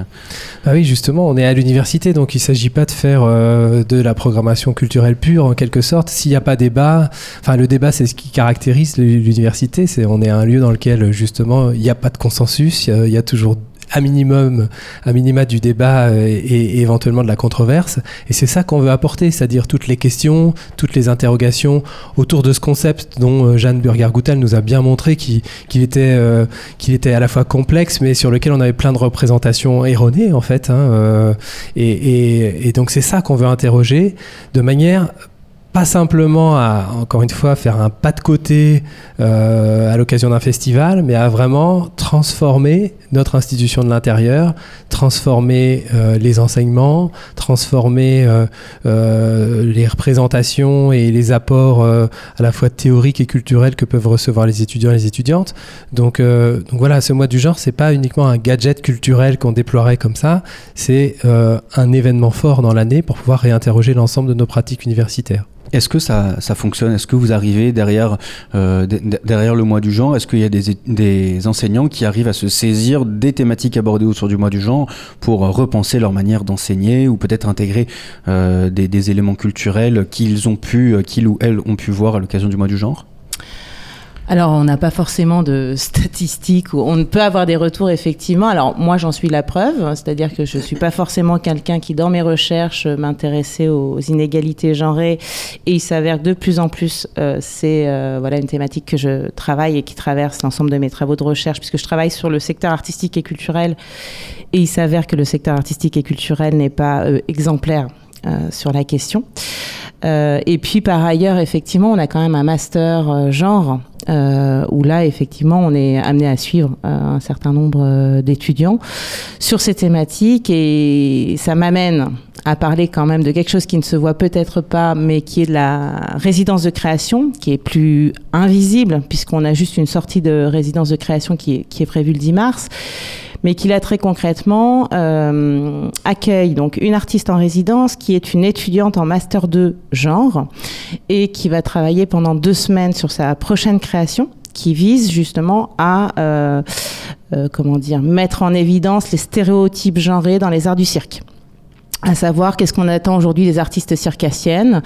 Ah oui, justement, on est à l'université, donc il ne s'agit pas de faire euh, de la programmation culturelle pure en quelque sorte. S'il n'y a pas débat, enfin le débat c'est ce qui caractérise l'université, c'est on est un lieu dans lequel justement il n'y a pas de consensus, il y, a toujours à minimum, à minima du débat euh, et, éventuellement de la controverse. Et c'est ça qu'on veut apporter, c'est-à-dire toutes les questions, toutes les interrogations autour de ce concept dont euh, Jeanne Burger-Goutal nous a bien montré qu'il était, euh, était à la fois complexe, mais sur lequel on avait plein de représentations erronées en fait. Hein, et donc c'est ça qu'on veut interroger de manière pas simplement à, encore une fois, faire un pas de côté euh, à l'occasion d'un festival, mais à vraiment transformer notre institution de l'intérieur, transformer euh, les enseignements, transformer euh, les représentations et les apports à la fois théoriques et culturels que peuvent recevoir les étudiants et les étudiantes. Donc, donc voilà, ce mois du genre, c'est pas uniquement un gadget culturel qu'on déploierait comme ça, c'est un événement fort dans l'année pour pouvoir réinterroger l'ensemble de nos pratiques universitaires. Est-ce que ça, fonctionne? Est-ce que vous arrivez derrière, derrière le mois du genre? Est-ce qu'il y a des, enseignants qui arrivent à se saisir des thématiques abordées autour du mois du genre pour repenser leur manière d'enseigner ou peut-être intégrer des, des, éléments culturels qu'ils ont pu, qu'ils ou elles ont pu voir à l'occasion du mois du genre? Alors, on n'a pas forcément de statistiques. On peut avoir des retours, effectivement. Alors, moi, j'en suis la preuve. C'est-à-dire que je ne suis pas forcément quelqu'un qui, dans mes recherches, m'intéressait aux inégalités genrées. Et il s'avère que de plus en plus, euh, c'est euh, voilà, une thématique que je travaille et qui traverse l'ensemble de mes travaux de recherche, puisque je travaille sur le secteur artistique et culturel. Et il s'avère que le secteur artistique et culturel n'est pas euh, exemplaire sur la question. et puis, par ailleurs, effectivement, on a quand même un master genre euh, où là, effectivement, on est amené à suivre euh, un certain nombre euh, d'étudiants sur ces thématiques. Et ça m'amène à parler quand même de quelque chose qui ne se voit peut-être pas, mais qui est de la résidence de création, qui est plus invisible, puisqu'on a juste une sortie de résidence de création qui est, qui est prévue le 10 mars mais qui là très concrètement euh, accueille donc une artiste en résidence qui est une étudiante en master 2 genre et qui va travailler pendant deux semaines sur sa prochaine création qui vise justement à euh, euh, comment dire mettre en évidence les stéréotypes genrés dans les arts du cirque à savoir qu'est-ce qu'on attend aujourd'hui des artistes circassiennes,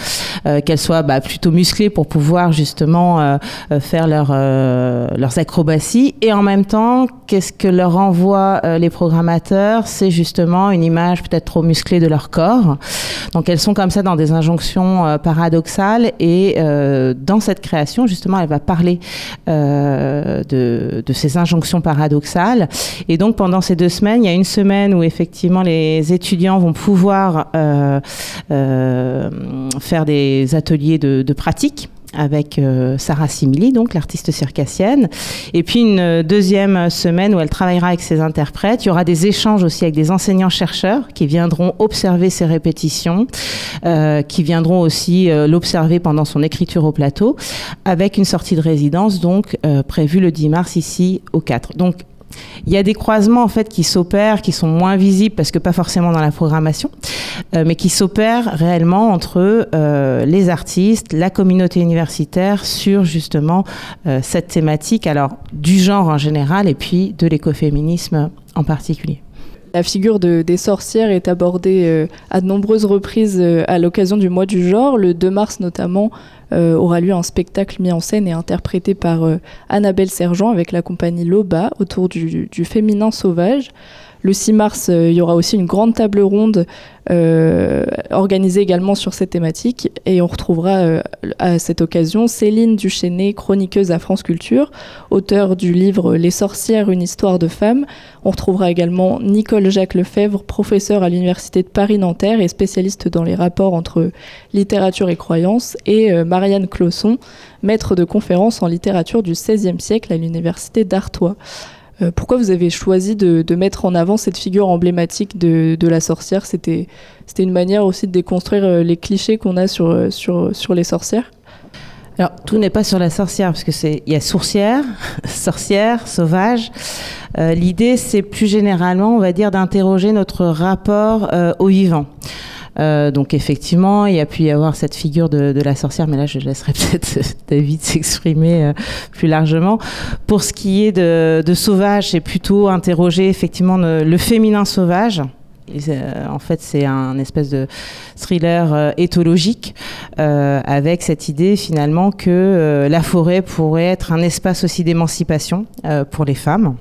euh, qu'elles soient bah, plutôt musclées pour pouvoir justement euh, euh, faire leur, leurs acrobaties, et en même temps, qu'est-ce que leur envoient les programmateurs? C'est justement une image peut-être trop musclée de leur corps. Donc elles sont comme ça dans des injonctions paradoxales, et dans cette création, justement, elle va parler de, de ces injonctions paradoxales. Et donc pendant ces deux semaines, il y a une semaine où effectivement les étudiants vont pouvoir euh, euh, faire des ateliers de, pratique avec euh, Sarah Simili, donc l'artiste circassienne. Et puis une deuxième semaine où elle travaillera avec ses interprètes. Il y aura des échanges aussi avec des enseignants-chercheurs qui viendront observer ses répétitions, qui viendront aussi l'observer pendant son écriture au plateau, avec une sortie de résidence donc prévue le 10 mars ici au 4. Donc il y a des croisements en fait qui s'opèrent, qui sont moins visibles parce que pas forcément dans la programmation, euh, mais qui s'opèrent réellement entre euh, les artistes, la communauté universitaire sur justement euh, cette thématique, alors du genre en général et puis de l'écoféminisme en particulier. La figure de, des sorcières est abordée à de nombreuses reprises à l'occasion du mois du genre. Le 2 mars notamment, euh, aura lieu un spectacle mis en scène et interprété par euh, Annabelle Sergent avec la compagnie Loba autour du féminin sauvage. Le 6 mars, euh, il y aura aussi une grande table ronde euh, organisée également sur cette thématique. Et on retrouvera euh, à cette occasion Céline Duchesnay, chroniqueuse à France Culture, auteur du livre Les sorcières, une histoire de femmes. On retrouvera également Nicole Jacques Lefebvre, professeur à l'Université de Paris-Nanterre et spécialiste dans les rapports entre littérature et croyance. Et Marianne Clausson, maître de conférences en littérature du XVIe siècle à l'Université d'Artois. Euh, pourquoi vous avez choisi de, mettre en avant cette figure emblématique de, la sorcière? C'était une manière aussi de déconstruire euh, les clichés qu'on a sur, euh, sur, sur les sorcières alors, tout n'est pas sur la sorcière, parce que c'est il y a sourcière, sorcière, sauvage. L'idée, c'est plus généralement, on va dire, d'interroger notre rapport au vivant. Euh, donc effectivement, il y a pu y avoir cette figure de, la sorcière, mais là je laisserai peut-être David s'exprimer euh, plus largement. Pour ce qui est de, sauvage, c'est plutôt interroger effectivement le, féminin sauvage. Euh, en fait, c'est un espèce de thriller éthologique avec cette idée finalement que la forêt pourrait être un espace aussi d'émancipation pour les femmes.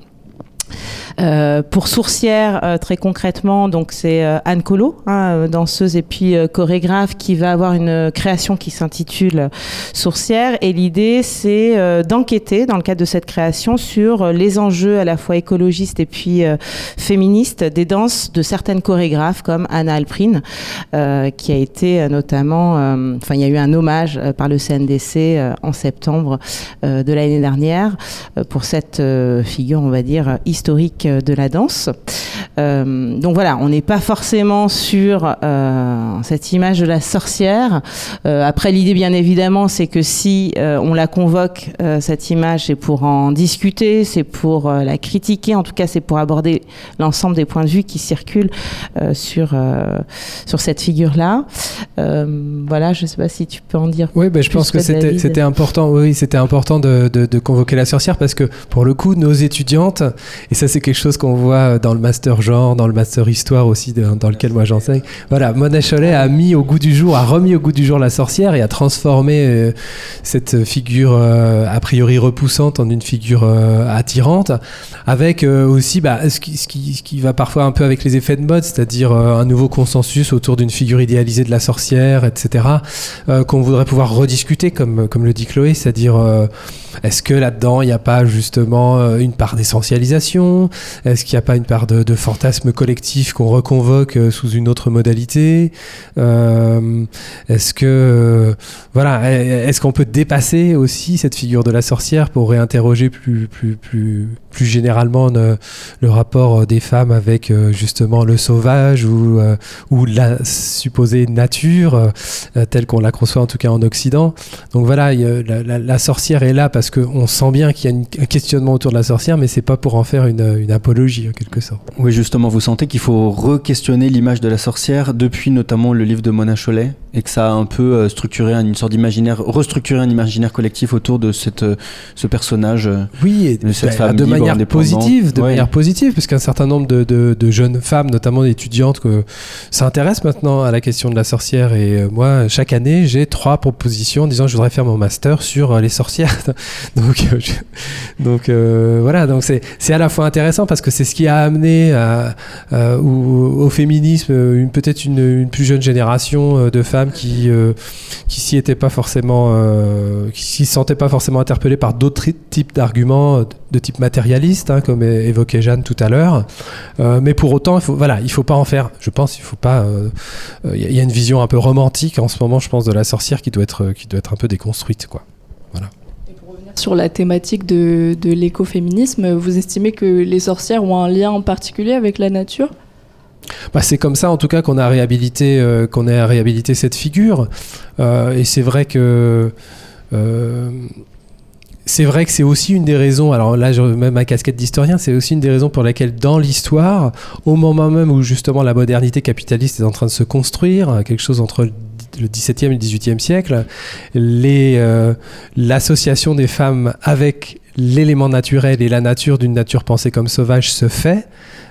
Euh, pour Sourcière, euh, très concrètement, donc c'est euh, Anne Colo, hein, danseuse et puis chorégraphe, qui va avoir une création qui s'intitule Sourcière. Et l'idée, c'est d'enquêter, dans le cadre de cette création, sur les enjeux à la fois écologistes et puis féministes des danses de certaines chorégraphes, comme Anna Alprine, qui a été notamment, enfin, il y a eu un hommage par le CNDC en septembre de l'année dernière pour cette figure, on va dire, historique de la danse. donc voilà, on n'est pas forcément sur cette image de la sorcière. après, l'idée, bien évidemment, c'est que si on la convoque, cette image, c'est pour en discuter, c'est pour la critiquer, en tout cas, c'est pour aborder l'ensemble des points de vue qui circulent sur, sur cette figure-là. voilà, je ne sais pas si tu peux en dire. Oui, ben, je pense que c'était important. Oui, c'était important de, de, convoquer la sorcière parce que pour le coup, nos étudiantes, et ça c'est quelque chose qu'on voit dans le master genre, dans le master histoire aussi, dans, lequel moi j'enseigne. Voilà, Mona Cholet a mis au goût du jour, a remis au goût du jour la sorcière et a transformé euh, cette figure euh, a priori repoussante en une figure euh, attirante, avec aussi bah, ce, qui, ce, qui, va parfois un peu avec les effets de mode, c'est-à-dire un nouveau consensus autour d'une figure idéalisée de la sorcière, etc., qu'on voudrait pouvoir rediscuter, comme, comme le dit Chloé, c'est-à-dire est-ce que là-dedans, il n'y a pas justement euh, une part d'essentialisation? Est-ce qu'il n'y a pas une part de, fantasme collectif qu'on reconvoque euh, sous une autre modalité? Euh, Est-ce que voilà, est-ce qu'on peut dépasser aussi cette figure de la sorcière pour réinterroger plus plus plus plus généralement le rapport des femmes avec justement le sauvage ou ou la supposée nature telle qu'on la conçoit en tout cas en Occident Donc voilà, la, sorcière est là parce qu'on sent bien qu'il y a un questionnement autour de la sorcière, mais c'est pas pour en faire une, apologie en quelque sorte. Oui, justement, vous sentez qu'il faut re-questionner l'image de la sorcière depuis notamment le livre de Mona Cholet et que ça a un peu euh, structuré une sorte d'imaginaire, restructuré un imaginaire collectif autour de cette, euh, ce personnage. Euh, oui, de cette bah, femme de manière positive, de manière positive, parce qu'un certain nombre de, de, jeunes femmes, notamment étudiantes, que s'intéressent maintenant à la question de la sorcière. Et moi, chaque année, j'ai trois propositions en disant je voudrais faire mon master sur les sorcières. donc, donc voilà, donc c'est c'est à la fois intéressant parce que c'est ce qui a amené à, au, au, féminisme une peut-être une, une plus jeune génération de femmes qui euh, qui s'y étaient pas forcément euh, qui s'y sentaient pas forcément interpellées par d'autres types d'arguments de type matérialiste hein, comme évoquait Jeanne tout à l'heure. Euh, mais pour autant il faut voilà il faut pas en faire. Je pense il faut pas il y a une vision un peu romantique en ce moment je pense de la sorcière qui doit être qui doit être un peu déconstruite quoi. Voilà. Sur la thématique de, de l'écoféminisme, vous estimez que les sorcières ont un lien en particulier avec la nature? Bah, c'est comme ça en tout cas qu'on a réhabilité euh, qu'on a réhabilité cette figure euh, et c'est vrai que euh, c'est vrai que c'est aussi une des raisons, alors là je mets ma casquette d'historien, c'est aussi une des raisons pour lesquelles dans l'histoire, au moment même où justement la modernité capitaliste est en train de se construire, quelque chose entre le 17e et le 18e siècle, l'association des femmes avec l'élément naturel et la nature d'une nature pensée comme sauvage se fait.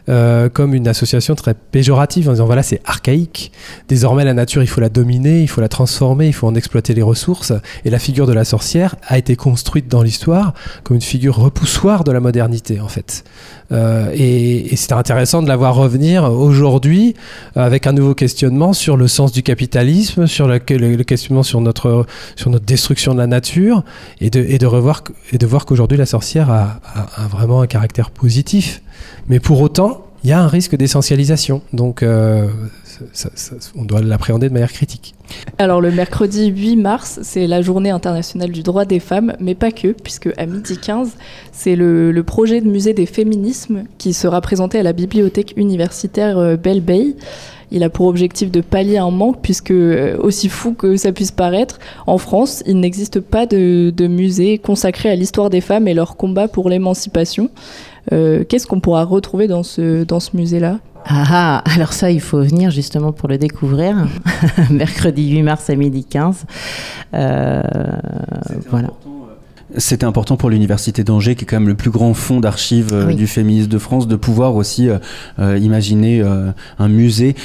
Euh, comme une association très péjorative en disant voilà c'est archaïque, désormais la nature il faut la dominer, il faut la transformer, il faut en exploiter les ressources et la figure de la sorcière a été construite dans l'histoire comme une figure repoussoire de la modernité en fait. Euh, et, et c'est intéressant de la voir revenir aujourd'hui avec un nouveau questionnement sur le sens du capitalisme, sur le, questionnement sur notre, sur notre destruction de la nature et de, et de, revoir, et de voir qu'aujourd'hui la sorcière a, a vraiment un caractère positif. Mais pour autant, il y a un risque d'essentialisation. Donc, euh, on doit l'appréhender de manière critique. Alors, le mercredi 8 mars, c'est la journée internationale du droit des femmes, mais pas que, puisque à midi 15, c'est le, projet de musée des féminismes qui sera présenté à la bibliothèque universitaire euh, Belle Bay. Il a pour objectif de pallier un manque, puisque, euh, aussi fou que ça puisse paraître, en France, il n'existe pas de, de musée consacré à l'histoire des femmes et leur combat pour l'émancipation. Euh, qu'est-ce qu'on pourra retrouver dans ce, dans ce musée-là? Ah, ah, alors ça, il faut venir justement pour le découvrir. Mercredi 8 mars à midi 15. Euh, voilà. C'était important pour l'université d'Angers, qui est quand même le plus grand fonds d'archives euh, du féminisme de France, de pouvoir aussi euh, euh, imaginer un musée.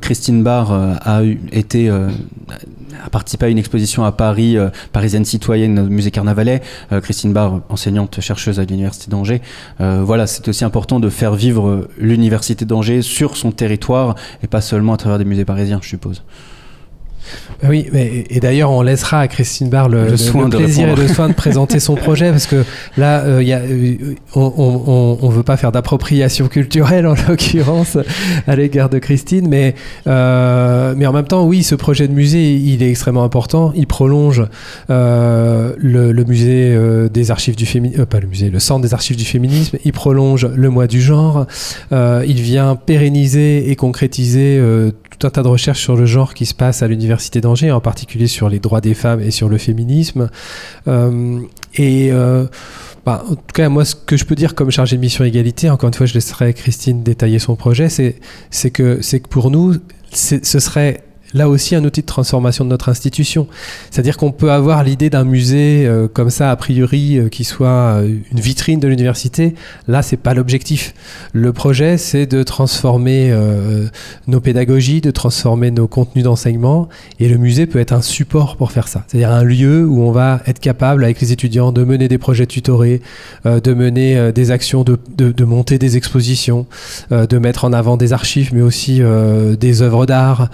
Christine Barr a été a participé à une exposition à Paris, parisienne citoyenne, au musée Carnavalet. Christine Barr, enseignante chercheuse à l'université d'Angers. voilà, c'est aussi important de faire vivre l'université d'Angers sur son territoire et pas seulement à travers des musées parisiens, je suppose. Oui, mais, et d'ailleurs, on laissera à Christine Barr le, Le soin de plaisir et le soin de présenter son projet, parce que là, euh, il y a, euh, on ne veut pas faire d'appropriation culturelle, en l'occurrence, à l'égard de Christine, mais, euh, mais en même temps, oui, ce projet de musée, il est extrêmement important. Il prolonge euh, le, musée des archives du féminisme, pas le musée, le centre des archives du féminisme, il prolonge le mois du genre, il vient pérenniser et concrétiser tout un tas de recherches sur le genre qui se passe à l'université d'Angers, en particulier sur les droits des femmes et sur le féminisme. Euh, et euh, bah, en tout cas, moi, ce que je peux dire comme chargé de mission égalité, encore une fois, je laisserai Christine détailler son projet, c'est que, que pour nous, ce serait là aussi un outil de transformation de notre institution. C'est-à-dire qu'on peut avoir l'idée d'un musée euh, comme ça, a priori, euh, qui soit euh, une vitrine de l'université. Là, c'est pas l'objectif. Le projet, c'est de transformer nos pédagogies, de transformer nos contenus d'enseignement. Et le musée peut être un support pour faire ça. C'est-à-dire un lieu où on va être capable, avec les étudiants, de mener des projets tutorés, de mener des actions, de, de, monter des expositions, de mettre en avant des archives, mais aussi des œuvres d'art,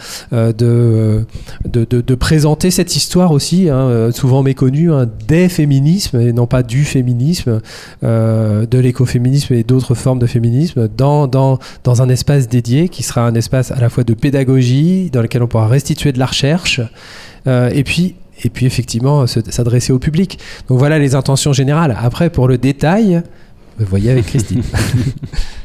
de, euh, de, de, présenter cette histoire aussi, hein, euh, souvent méconnue, hein, des féminismes, et non pas du féminisme, euh, de l'écoféminisme et d'autres formes de féminisme, dans, dans, dans un espace dédié qui sera un espace à la fois de pédagogie, dans lequel on pourra restituer de la recherche, et puis et puis effectivement se- s'adresser au public. Donc voilà les intentions générales. Après, pour le détail, vous voyez avec Christine.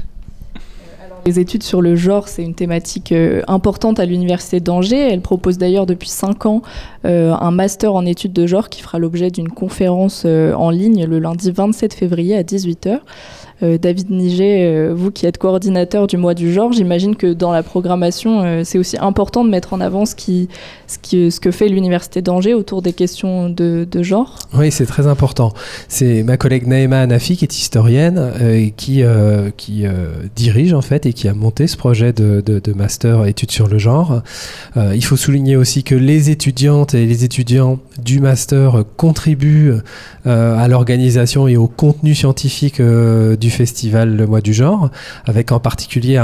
Les études sur le genre, c'est une thématique euh, importante à l'Université d'Angers. Elle propose d'ailleurs depuis 5 ans euh, un master en études de genre qui fera l'objet d'une conférence euh, en ligne le lundi 27 février à 18h. Euh, David Niget, euh, vous qui êtes coordinateur du mois du genre, j'imagine que dans la programmation, euh, c'est aussi important de mettre en avant ce, que fait l'Université d'Angers autour des questions de, genre. Oui, c'est très important. C'est ma collègue Naïma Anafi, qui est historienne, et qui, dirige en fait et qui a monté ce projet de, master études sur le genre. Il faut souligner aussi que les étudiantes et les étudiants du master contribuent à l'organisation et au contenu scientifique euh, festival Le Mois du Genre, avec en particulier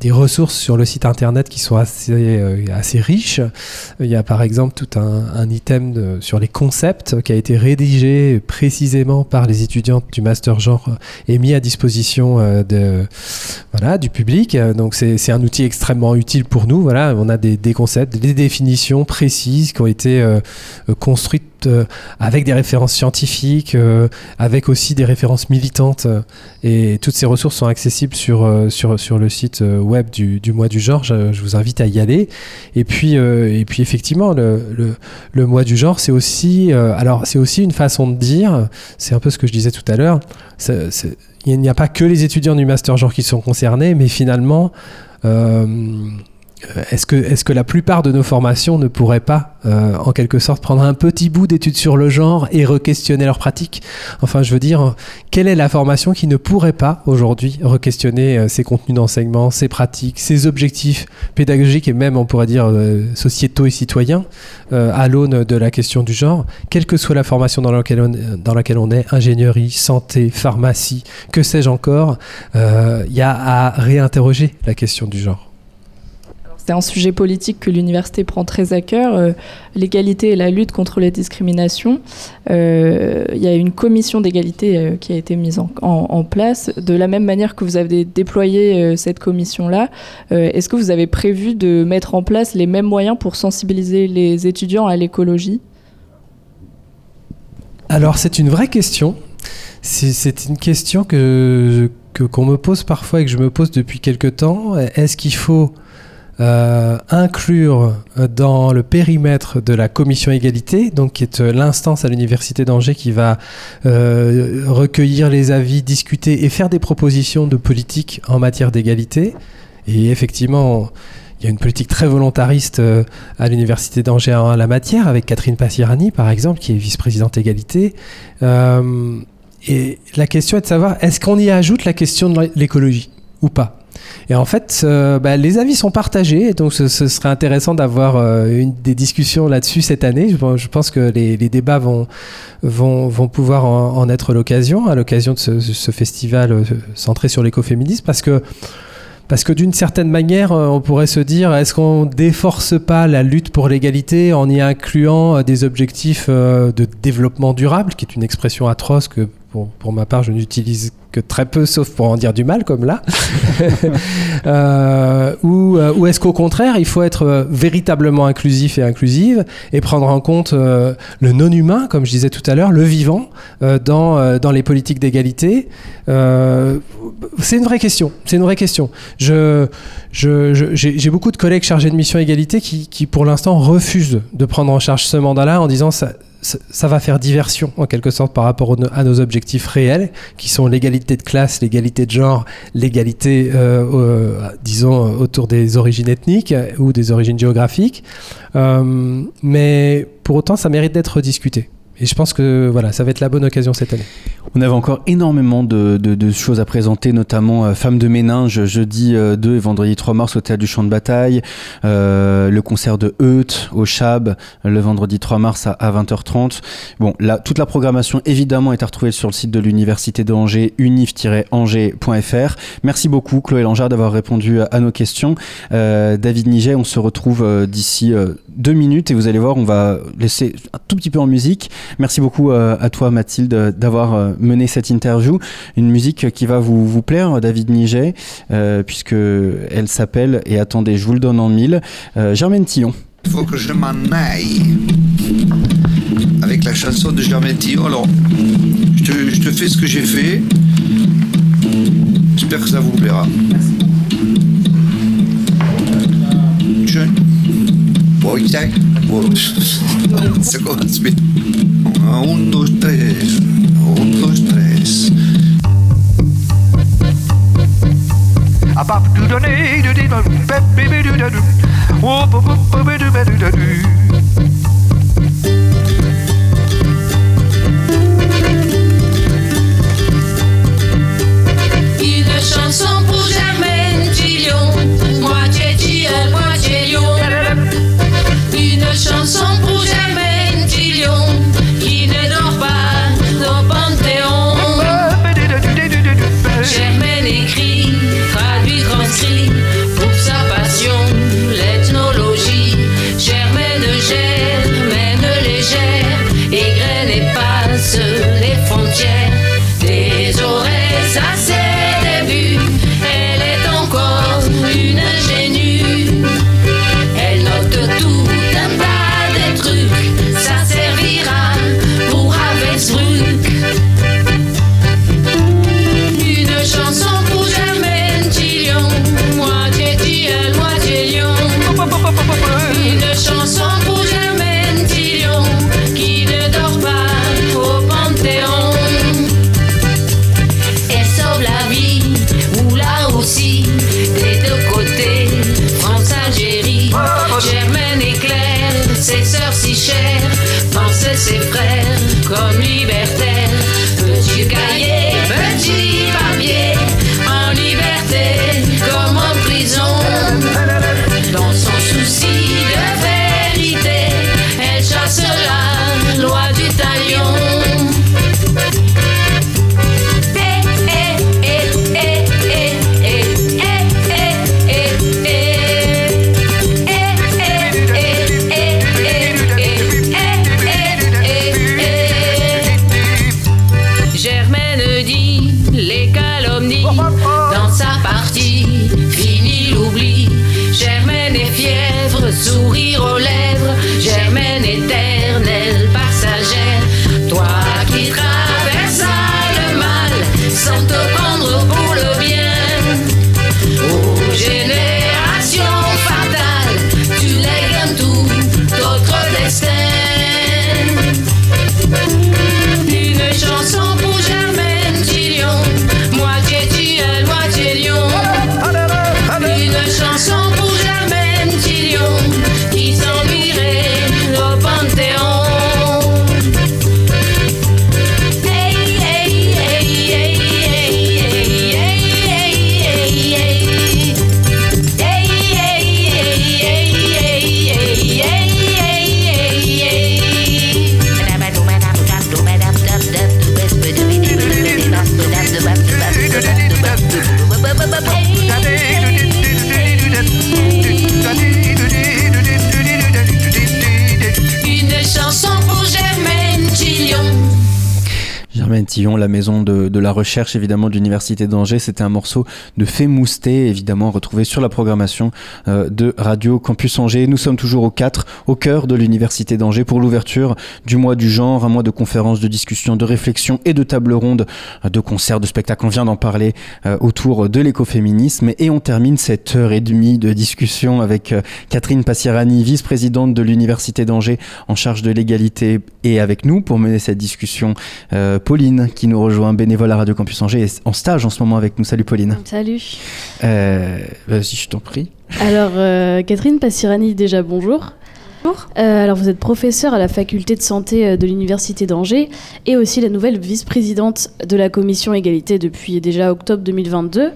des ressources sur le site internet qui sont assez, euh, assez riches. Il y a par exemple tout un, item sur les concepts qui a été rédigé précisément par les étudiantes du master genre et mis à disposition euh, de, voilà, du public. Donc c'est un outil extrêmement utile pour nous. Voilà, on a des, concepts, des définitions précises qui ont été euh, construites avec des références scientifiques, euh, avec aussi des références militantes. euh, et toutes ces ressources sont accessibles sur, euh, sur, sur le site euh, web du, du mois du genre. Je, vous invite à y aller. Et puis, euh, et puis effectivement, le, le, le mois du genre, c'est aussi, euh, aussi une façon de dire. C'est un peu ce que je disais tout à l'heure. Il n'y a pas que les étudiants du master genre qui sont concernés, mais finalement. euh, est-ce que, la plupart de nos formations ne pourraient pas, euh, en quelque sorte, prendre un petit bout d'études sur le genre et re-questionner leur pratique Enfin, je veux dire, quelle est la formation qui ne pourrait pas, aujourd'hui, re-questionner euh, ses contenus d'enseignement, ses pratiques, ses objectifs pédagogiques et même, on pourrait dire, euh, sociétaux et citoyens, euh, à l'aune de la question du genre, quelle que soit la formation dans laquelle on, dans laquelle on est, ingénierie, santé, pharmacie, que sais-je encore, euh, il y a à réinterroger la question du genre. C'est un sujet politique que l'université prend très à cœur, euh, l'égalité et la lutte contre les discriminations. Euh, Il y a une commission d'égalité euh, qui a été mise en, place. De la même manière que vous avez déployé cette commission-là, est-ce que vous avez prévu de mettre en place les mêmes moyens pour sensibiliser les étudiants à l'écologie? Alors c'est une vraie question. C'est- une question que que- qu'on me pose parfois et que je me pose depuis quelque temps. Est-ce qu'il faut euh, inclure dans le périmètre de la commission égalité, donc qui est euh, l'instance à l'université d'Angers qui va euh, recueillir les avis, discuter et faire des propositions de politique en matière d'égalité. Et effectivement, il y a une politique très volontariste à l'université d'Angers en la matière, avec Catherine Passirani, par exemple, qui est vice-présidente égalité. Et la question est de savoir, est-ce qu'on y ajoute la question de l'écologie ou pas? Et en fait, euh, bah, les avis sont partagés, donc ce, serait intéressant d'avoir euh, des discussions là-dessus cette année. Je, pense- que les, débats vont, vont, vont pouvoir en, être l'occasion, à l'occasion de ce, festival euh, centré sur l'écoféminisme, parce que parce que d'une certaine manière, on pourrait se dire, est-ce qu'on déforce pas la lutte pour l'égalité en y incluant des objectifs de développement durable, qui est une expression atroce que pour, pour ma part je n'utilise que très peu, sauf pour en dire du mal, comme là euh, Ou, euh, ou est-ce qu'au contraire, il faut être euh, véritablement inclusif et inclusive et prendre en compte le non-humain, comme je disais tout à l'heure, le vivant, dans, dans les politiques d'égalité? C'est une vraie question. C'est une vraie question. Je, j'ai beaucoup de collègues chargés de mission égalité qui, qui pour l'instant, refusent de prendre en charge ce mandat-là en disant ça, ça, va faire diversion en quelque sorte par rapport à nos objectifs réels, qui sont l'égalité de classe, l'égalité de genre, l'égalité, euh, disons, autour des origines ethniques euh, ou des origines géographiques. Euh, mais pour autant, ça mérite d'être discuté. Et je pense que voilà, ça va être la bonne occasion cette année. On avait encore énormément de, choses à présenter, notamment euh, Femmes de Méninge, jeudi euh, 2 et vendredi 3 mars au Théâtre du Champ de Bataille, euh, le concert de Eut au Chab le vendredi 3 mars à, à 20h30. Bon, là, toute la programmation évidemment est à retrouver sur le site de l'Université d'Angers, unif-angers.fr. Merci beaucoup Chloé Langard d'avoir répondu à, à nos questions. Euh, David Niget, on se retrouve euh, d'ici euh, deux minutes et vous allez voir, on va laisser un tout petit peu en musique. Merci beaucoup euh, à toi Mathilde d'avoir euh, mené cette interview. Une musique qui va vous, vous plaire, David Niget, euh, puisque elle s'appelle, et attendez, je vous le donne en mille, euh, Germaine Tillon. Il faut que je m'en aille. Avec la chanson de Germaine Tillon. Alors, je te, je te fais ce que j'ai fait. J'espère que ça vous plaira. Je... Bon, tac. por segundos. A un, dos, tres. A un, dos, tres. La maison de, la recherche évidemment de l'Université d'Angers. C'était un morceau de Fée Mousté, évidemment retrouvé sur la programmation euh, de Radio Campus Angers. Nous sommes toujours au 4, au cœur de l'Université d'Angers pour l'ouverture du mois du genre, un mois de conférences, de discussions, de réflexions et de tables rondes, euh, de concerts, de spectacles. On vient d'en parler euh, autour de l'écoféminisme et on termine cette heure et demie de discussion avec Catherine Passierani, vice-présidente de l'Université d'Angers en charge de l'égalité et avec nous pour mener cette discussion. Pauline qui nous rejoint, bénévole à Radio Campus Angers, est en stage en ce moment avec nous. Salut Pauline. Salut. Euh, Vas-y, je t'en prie. Alors, euh, Catherine Passirani, déjà bonjour. Bonjour. alors, vous êtes professeure à la faculté de santé euh, de l'Université d'Angers et aussi la nouvelle vice-présidente de la commission égalité depuis déjà octobre 2022.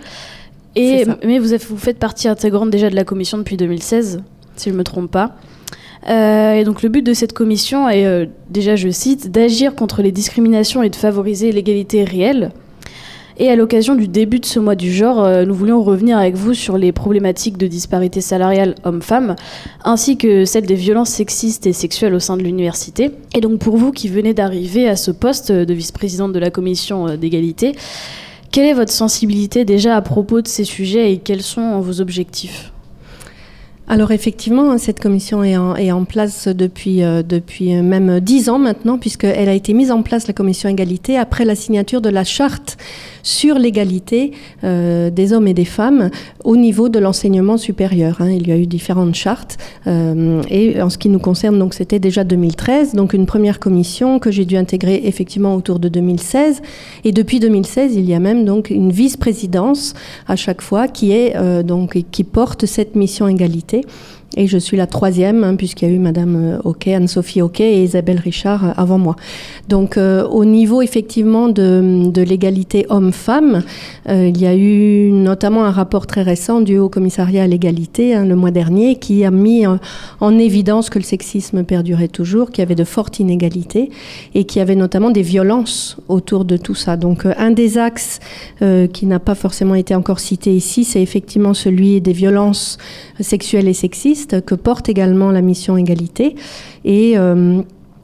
Et, mais vous, avez- vous faites partie intégrante déjà de la commission depuis 2016, si je ne me trompe pas. Euh, et donc le but de cette commission est, euh, déjà je cite, d'agir contre les discriminations et de favoriser l'égalité réelle. Et à l'occasion du début de ce mois du genre, euh, nous voulions revenir avec vous sur les problématiques de disparité salariale homme-femme, ainsi que celle des violences sexistes et sexuelles au sein de l'université. Et donc pour vous qui venez d'arriver à ce poste de vice-présidente de la commission d'égalité, quelle est votre sensibilité déjà à propos de ces sujets et quels sont vos objectifs? Alors effectivement, cette commission est en, est en place depuis, euh, depuis euh, même dix ans maintenant, puisqu'elle a été mise en place, la commission égalité, après la signature de la charte sur l'égalité euh, des hommes et des femmes au niveau de l'enseignement supérieur. hein. Il y a eu différentes chartes, euh, et en ce qui nous concerne, donc c'était déjà 2013, donc une première commission que j'ai dû intégrer effectivement autour de 2016, et depuis 2016, il y a même donc une vice-présidence à chaque fois qui est euh, donc qui porte cette mission égalité. Et je suis la troisième, hein, puisqu'il y a eu Madame euh, Hockey, Anne-Sophie Hockey et Isabelle Richard euh, avant moi. Donc, euh, au niveau effectivement de, de l'égalité homme-femme, euh, il y a eu notamment un rapport très récent du Haut Commissariat à l'égalité hein, le mois dernier qui a mis en, en évidence que le sexisme perdurait toujours, qu'il y avait de fortes inégalités et qu'il y avait notamment des violences autour de tout ça. Donc, euh, un des axes euh, qui n'a pas forcément été encore cité ici, c'est effectivement celui des violences sexuelles et sexistes que porte également la mission égalité. Et euh,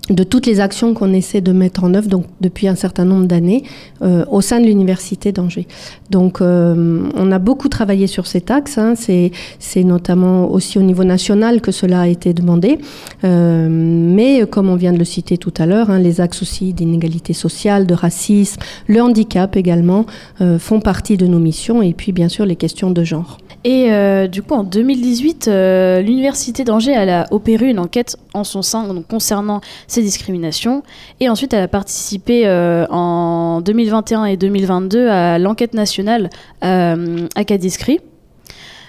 de toutes les actions qu'on essaie de mettre en œuvre donc, depuis un certain nombre d'années euh, au sein de l'université d'Angers. Donc euh, on a beaucoup travaillé sur cet axe, hein. c'est, c'est notamment aussi au niveau national que cela a été demandé, Euh, mais comme on vient de le citer tout à l'heure, hein, les axes aussi d'inégalité sociale, de racisme, le handicap également font partie de nos missions et puis bien sûr les questions de genre. Et du coup, en 2018, euh, l'Université d'Angers a opéré une enquête en son sein concernant ces discriminations. Et ensuite, elle a participé euh, en 2021 et 2022 à l'enquête nationale euh, Acadiscrit.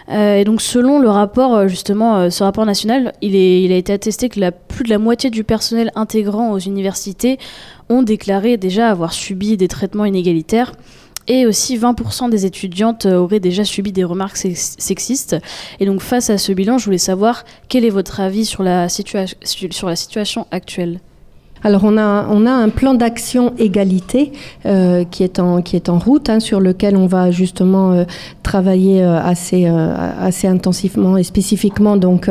Euh, et donc, selon le rapport, justement, ce rapport national, il, est, il a été attesté que plus de la moitié du personnel intégrant aux universités ont déclaré déjà avoir subi des traitements inégalitaires. Et aussi 20% des étudiantes euh, auraient déjà subi des remarques sex- sexistes. Et donc face à ce bilan, je voulais savoir quel est votre avis sur la situation actuelle Alors on a, on a un plan d'action égalité euh, qui, est en, qui est en route, hein, sur lequel on va justement euh, travailler euh, assez, assez intensivement et spécifiquement donc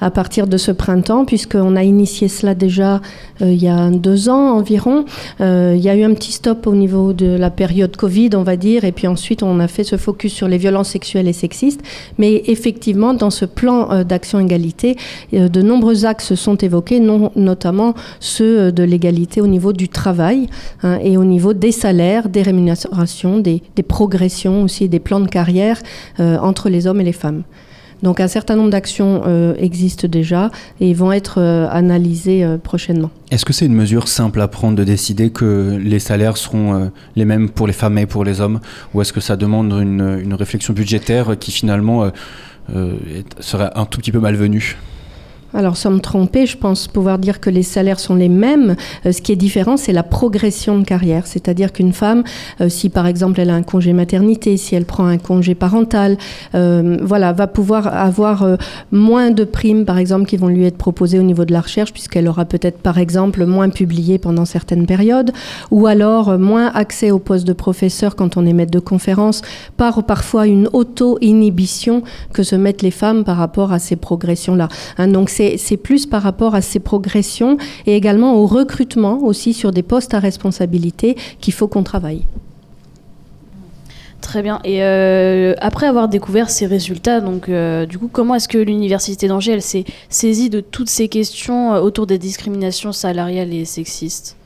à partir de ce printemps, puisqu'on a initié cela déjà il y a deux ans environ. Il y a eu un petit stop au niveau de la période Covid, on va dire, et puis ensuite on a fait ce focus sur les violences sexuelles et sexistes. Mais effectivement, dans ce plan d'action égalité, de nombreux axes sont évoqués, non- notamment ceux de l'égalité au niveau du travail hein, et au niveau des salaires, des rémunérations, des, des progressions aussi, des plans de carrière euh, entre les hommes et les femmes. Donc un certain nombre d'actions euh, existent déjà et vont être euh, analysées prochainement. Est-ce que c'est une mesure simple à prendre de décider que les salaires seront les mêmes pour les femmes et pour les hommes Ou est-ce que ça demande une, une réflexion budgétaire qui finalement serait un tout petit peu malvenue? Alors, sans me tromper, je pense pouvoir dire que les salaires sont les mêmes. Euh, ce qui est différent, c'est la progression de carrière. C'est-à-dire qu'une femme, euh, si par exemple elle a un congé maternité, si elle prend un congé parental, euh, voilà, va pouvoir avoir moins de primes, par exemple, qui vont lui être proposées au niveau de la recherche, puisqu'elle aura peut-être, par exemple, moins publié pendant certaines périodes, ou alors moins accès au poste de professeur quand on est maître de conférence, par parfois une auto-inhibition que se mettent les femmes par rapport à ces progressions-là. Hein, donc c'est plus par rapport à ces progressions et également au recrutement aussi sur des postes à responsabilité qu'il faut qu'on travaille. Très bien. Et euh, après avoir découvert ces résultats, donc euh, du coup, comment est-ce que l'université d'Angers s'est saisie de toutes ces questions euh, autour des discriminations salariales et sexistes?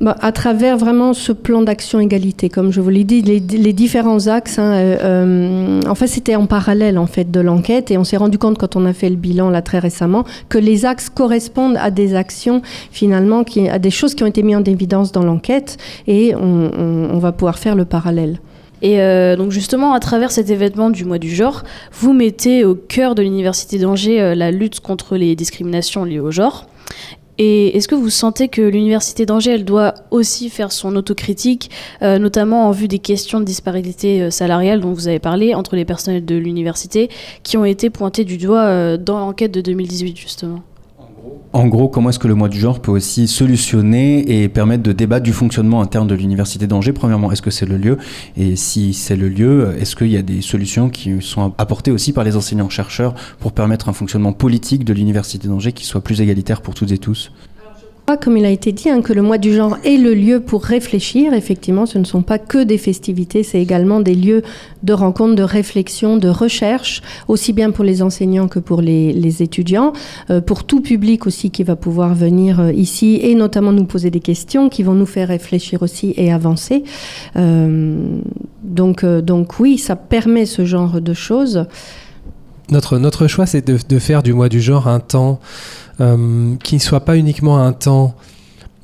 Bah, à travers vraiment ce plan d'action égalité, comme je vous l'ai dit, les, différents axes. hein, euh, euh, en fait, c'était en parallèle en fait de l'enquête, et on s'est rendu compte quand on a fait le bilan là très récemment que les axes correspondent à des actions finalement, à des choses qui ont été mises en évidence dans l'enquête, et on, va pouvoir faire le parallèle. Et euh, donc justement, à travers cet événement du mois du genre, vous mettez au cœur de l'université d'Angers la lutte contre les discriminations liées au genre. Et est-ce que vous sentez que l'université d'Angers, doit aussi faire son autocritique, euh, notamment en vue des questions de disparité euh, salariale dont vous avez parlé entre les personnels de l'université, qui ont été pointés du doigt euh, dans l'enquête de 2018 justement? En gros, comment est-ce que le mois du genre peut aussi solutionner et permettre de débattre du fonctionnement interne de l'Université d'Angers Premièrement, est-ce que c'est le lieu? Et si c'est le lieu, est-ce qu'il y a des solutions qui sont apportées aussi par les enseignants-chercheurs pour permettre un fonctionnement politique de l'Université d'Angers qui soit plus égalitaire pour toutes et tous? Comme il a été dit, hein, que le mois du genre est le lieu pour réfléchir. Effectivement, ce ne sont pas que des festivités, c'est également des lieux de rencontre, de réflexion, de recherche, aussi bien pour les enseignants que pour les, étudiants, euh, pour tout public aussi qui va pouvoir venir euh, ici et notamment nous poser des questions qui vont nous faire réfléchir aussi et avancer. Euh, donc, donc oui, ça permet ce genre de choses. Notre, notre choix, c'est de, faire du mois du genre un temps qui ne soit pas uniquement un temps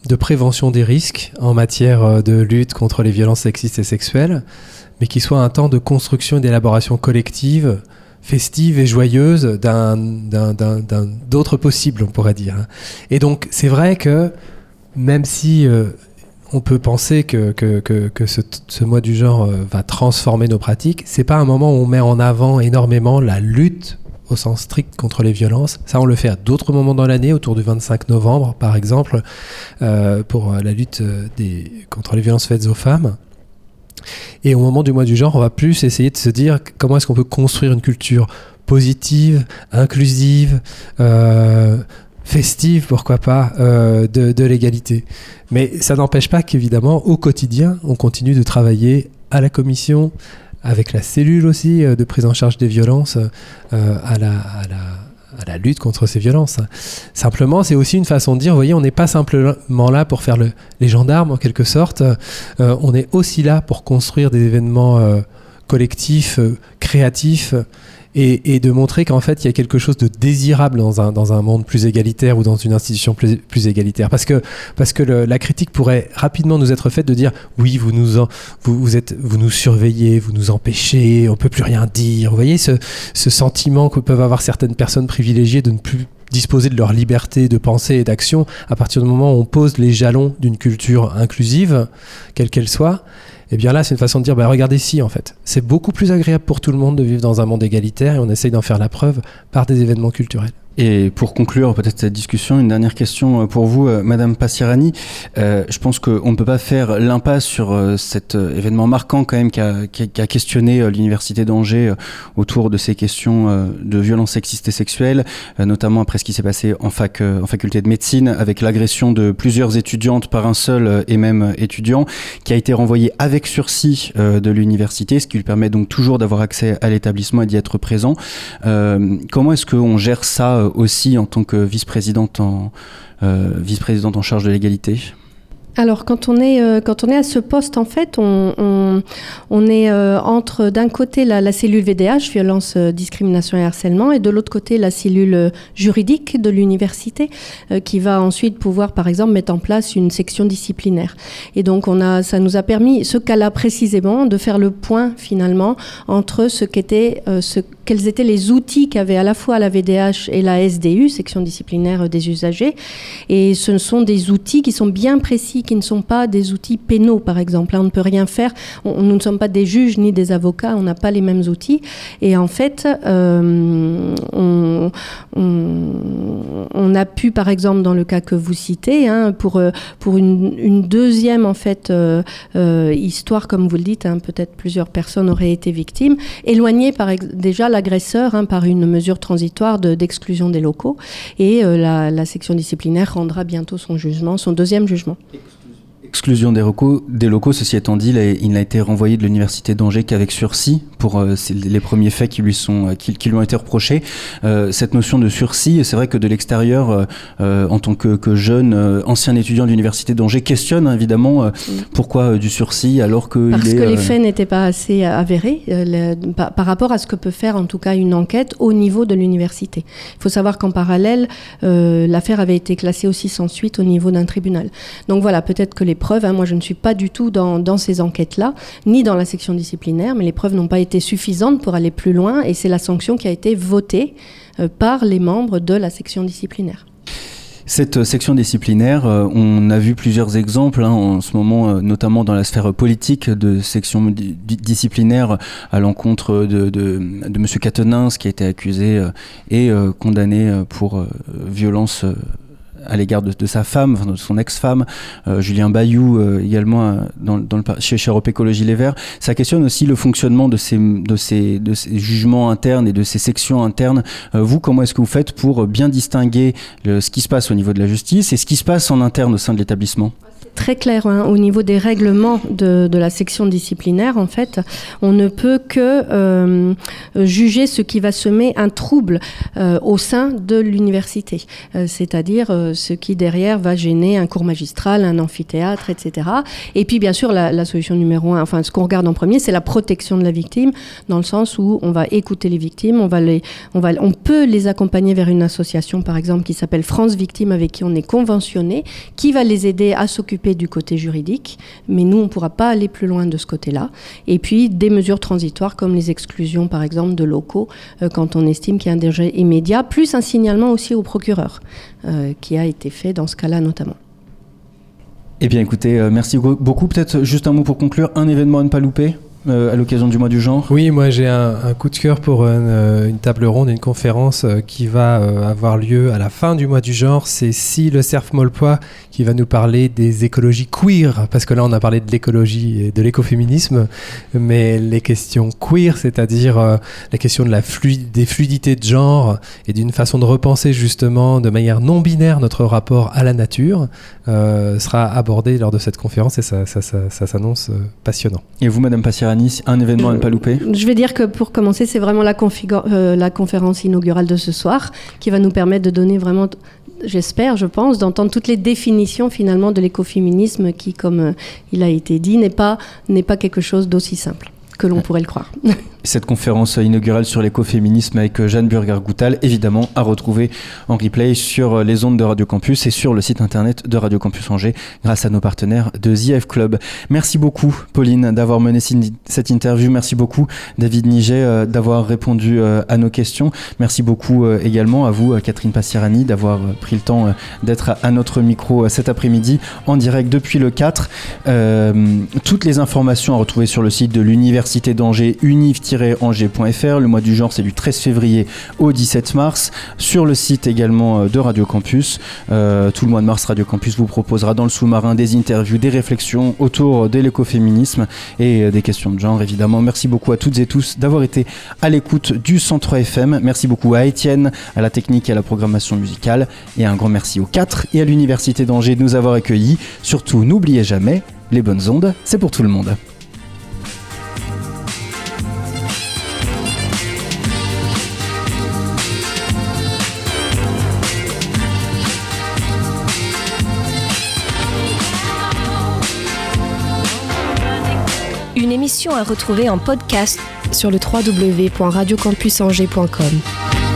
de prévention des risques en matière euh, de lutte contre les violences sexistes et sexuelles, mais qui soit un temps de construction et d'élaboration collective, festive et joyeuse d'autres possibles, on pourrait dire. hein. Et donc, c'est vrai que même si euh, on peut penser que, que, que, que ce, mois du genre euh, va transformer nos pratiques, c'est pas un moment où on met en avant énormément la lutte au sens strict contre les violences. Ça, on le fait à d'autres moments dans l'année, autour du 25 novembre, par exemple, euh, pour la lutte euh, des, contre les violences faites aux femmes. Et au moment du mois du genre, on va plus essayer de se dire comment est-ce qu'on peut construire une culture positive, inclusive, euh, festive, pourquoi pas, de l'égalité. Mais ça n'empêche pas qu'évidemment, au quotidien, on continue de travailler à la commission, avec la cellule aussi euh, de prise en charge des violences, euh, à, la, lutte contre ces violences. Simplement, c'est aussi une façon de dire, vous voyez, on n'est pas simplement là pour faire le- les gendarmes en quelque sorte, euh, on est aussi là pour construire des événements collectifs, créatifs, et, de montrer qu'en fait, il y a quelque chose de désirable dans un, dans un monde plus égalitaire ou dans une institution plus, plus égalitaire. Parce que, parce que la critique pourrait rapidement nous être faite de dire oui, vous nous, vous, êtes, vous nous surveillez, vous nous empêchez, on peut plus rien dire. Vous voyez ce, ce sentiment que peuvent avoir certaines personnes privilégiées de ne plus disposer de leur liberté de pensée et d'action à partir du moment où on pose les jalons d'une culture inclusive, quelle qu'elle soit. Et bien là, c'est une façon de dire, bah, regardez si en fait, c'est beaucoup plus agréable pour tout le monde de vivre dans un monde égalitaire et on essaye d'en faire la preuve par des événements culturels. Et pour conclure peut-être cette discussion, une dernière question euh, pour vous, euh, Madame Passirani. Euh, je pense qu'on ne peut pas faire l'impasse sur cet événement marquant quand même qui a, questionné l'Université d'Angers autour de ces questions de violences sexistes et sexuelles, notamment après ce qui s'est passé en, fac, en faculté de médecine avec l'agression de plusieurs étudiantes par un seul et même étudiant qui a été renvoyé avec sursis de l'université, ce qui lui permet donc toujours d'avoir accès à l'établissement et d'y être présent. Comment est-ce qu'on gère ça euh, aussi en tant que vice-présidente en, euh, vice-présidente en charge de l'égalité Alors, quand on est, euh, quand on est à ce poste, en fait, on, on, est entre, d'un côté, la, cellule VDH, violence, discrimination et harcèlement, et de l'autre côté, la cellule juridique de l'université, qui va ensuite pouvoir, par exemple, mettre en place une section disciplinaire. Et donc, on a, ça nous a permis, ce cas-là précisément, de faire le point, finalement, entre ce qu'était, ce, quels étaient les outils qu'avait à la fois la VDH et la SDU, section disciplinaire des usagers. Et ce sont des outils qui sont bien précis qui ne sont pas des outils pénaux, par exemple. Là, on ne peut rien faire. Nous ne sommes pas des juges ni des avocats. On n'a pas les mêmes outils. Et en fait, euh, on, a pu, par exemple, dans le cas que vous citez, hein, pour, euh, pour une, deuxième en fait euh, histoire, comme vous le dites, hein, peut-être plusieurs personnes auraient été victimes, éloigner par déjà l'agresseur hein, par une mesure transitoire de- d'exclusion des locaux, et euh, la, la section disciplinaire rendra bientôt son jugement, son deuxième jugement. Exclusion des locaux, des locaux, ceci étant dit, il n'a été renvoyé de l'université d'Angers qu'avec sursis pour euh, les premiers faits qui lui, sont, euh, qui, qui lui ont été reprochés. Euh, cette notion de sursis, c'est vrai que de l'extérieur, euh, en tant que, que jeune, ancien étudiant de l'université d'Angers, questionne hein, évidemment pourquoi du sursis alors que Parce il est, que les faits n'étaient pas assez avérés le- par, par rapport à ce que peut faire en tout cas une enquête au niveau de l'université. Il faut savoir qu'en parallèle, l'affaire avait été classée aussi sans suite au niveau d'un tribunal. Donc voilà, peut-être que les hein, moi je ne suis pas du tout dans, ces enquêtes-là, ni dans la section disciplinaire, mais les preuves n'ont pas été suffisantes pour aller plus loin et c'est la sanction qui a été votée euh, par les membres de la section disciplinaire. Cette euh, section disciplinaire, euh, on a vu plusieurs exemples hein, en ce moment, notamment dans la sphère politique, de sections di- di- disciplinaires à l'encontre de, de, de M. Catenins, qui a été accusé et condamné pour violence. À l'égard de, sa femme, de son ex-femme, euh, Julien Bayou euh, également euh, dans, dans le, chez, Europe Écologie Les Verts. Ça questionne aussi le fonctionnement de ces, de ces, de ces jugements internes et de ces sections internes. Euh, vous, comment est-ce que vous faites pour bien distinguer le- ce qui se passe au niveau de la justice et ce qui se passe en interne au sein de l'établissement? Très clair hein, au niveau des règlements de, de la section disciplinaire. En fait, on ne peut que euh, juger ce qui va semer un trouble euh, au sein de l'université, Euh, c'est-à-dire ce qui derrière va gêner un cours magistral, un amphithéâtre, etc. Et puis bien sûr, la, la solution numéro un, enfin ce qu'on regarde en premier, c'est la protection de la victime, dans le sens où on va écouter les victimes, on va les, on va, on peut les accompagner vers une association, par exemple, qui s'appelle France Victimes, avec qui on est conventionné, qui va les aider à s'occuper du côté juridique, mais nous, on ne pourra pas aller plus loin de ce côté-là. Et puis, des mesures transitoires comme les exclusions, par exemple, de locaux, euh, quand on estime qu'il y a un danger immédiat, plus un signalement aussi au procureur, euh, qui a été fait dans ce cas-là notamment. Eh bien écoutez, euh, merci beaucoup. Peut-être juste un mot pour conclure, un événement à ne pas louper? Euh, à l'occasion du mois du genre? Oui, moi j'ai un, coup de cœur pour une, euh, une table ronde, une conférence euh, qui va avoir lieu à la fin du mois du genre. C'est Si le Cerf Molpois qui va nous parler des écologies queer, parce que là on a parlé de l'écologie et de l'écoféminisme, mais les questions queer, c'est-à-dire la question de la des fluidités de genre et d'une façon de repenser justement de manière non binaire notre rapport à la nature, sera abordée lors de cette conférence et ça, ça, ça- ça s'annonce euh, passionnant. Et vous, Madame Passiarani, un événement à ne pas louper? Je vais dire que pour commencer, c'est vraiment la, euh, la conférence inaugurale de ce soir qui va nous permettre de donner vraiment, j'espère, je pense, d'entendre toutes les définitions finalement de l'écoféminisme qui, comme euh, il a été dit, n'est pas, n'est pas quelque chose d'aussi simple que l'on pourrait le croire. Cette conférence inaugurale sur l'écoféminisme avec euh, Jeanne Burger-Goutal, évidemment, à retrouver en replay sur euh, les ondes de Radio Campus et sur le site internet de Radio Campus Angers, grâce à nos partenaires de ZF Club. Merci beaucoup, Pauline, d'avoir mené cette interview. Merci beaucoup, David Niget, euh, d'avoir répondu à nos questions. Merci beaucoup également à vous, Catherine Passirani, d'avoir pris le temps d'être à, notre micro cet après-midi en direct depuis le 4. Euh, toutes les informations à retrouver sur le site de l'Université d'Angers, univ-angers.fr. Le mois du genre, c'est du 13 février au 17 mars. Sur le site également euh, de Radio Campus. Euh, tout le mois de mars, Radio Campus vous proposera dans le sous-marin des interviews, des réflexions autour de l'écoféminisme et euh, des questions de genre, évidemment. Merci beaucoup à toutes et tous d'avoir été à l'écoute du Centre FM. Merci beaucoup à Étienne, à la technique et à la programmation musicale. Et un grand merci aux 4 et à l'Université d'Angers de nous avoir accueillis. Surtout, n'oubliez jamais, les bonnes ondes, c'est pour tout le monde. Une émission à retrouver en podcast sur le www.radiocampusangers.com.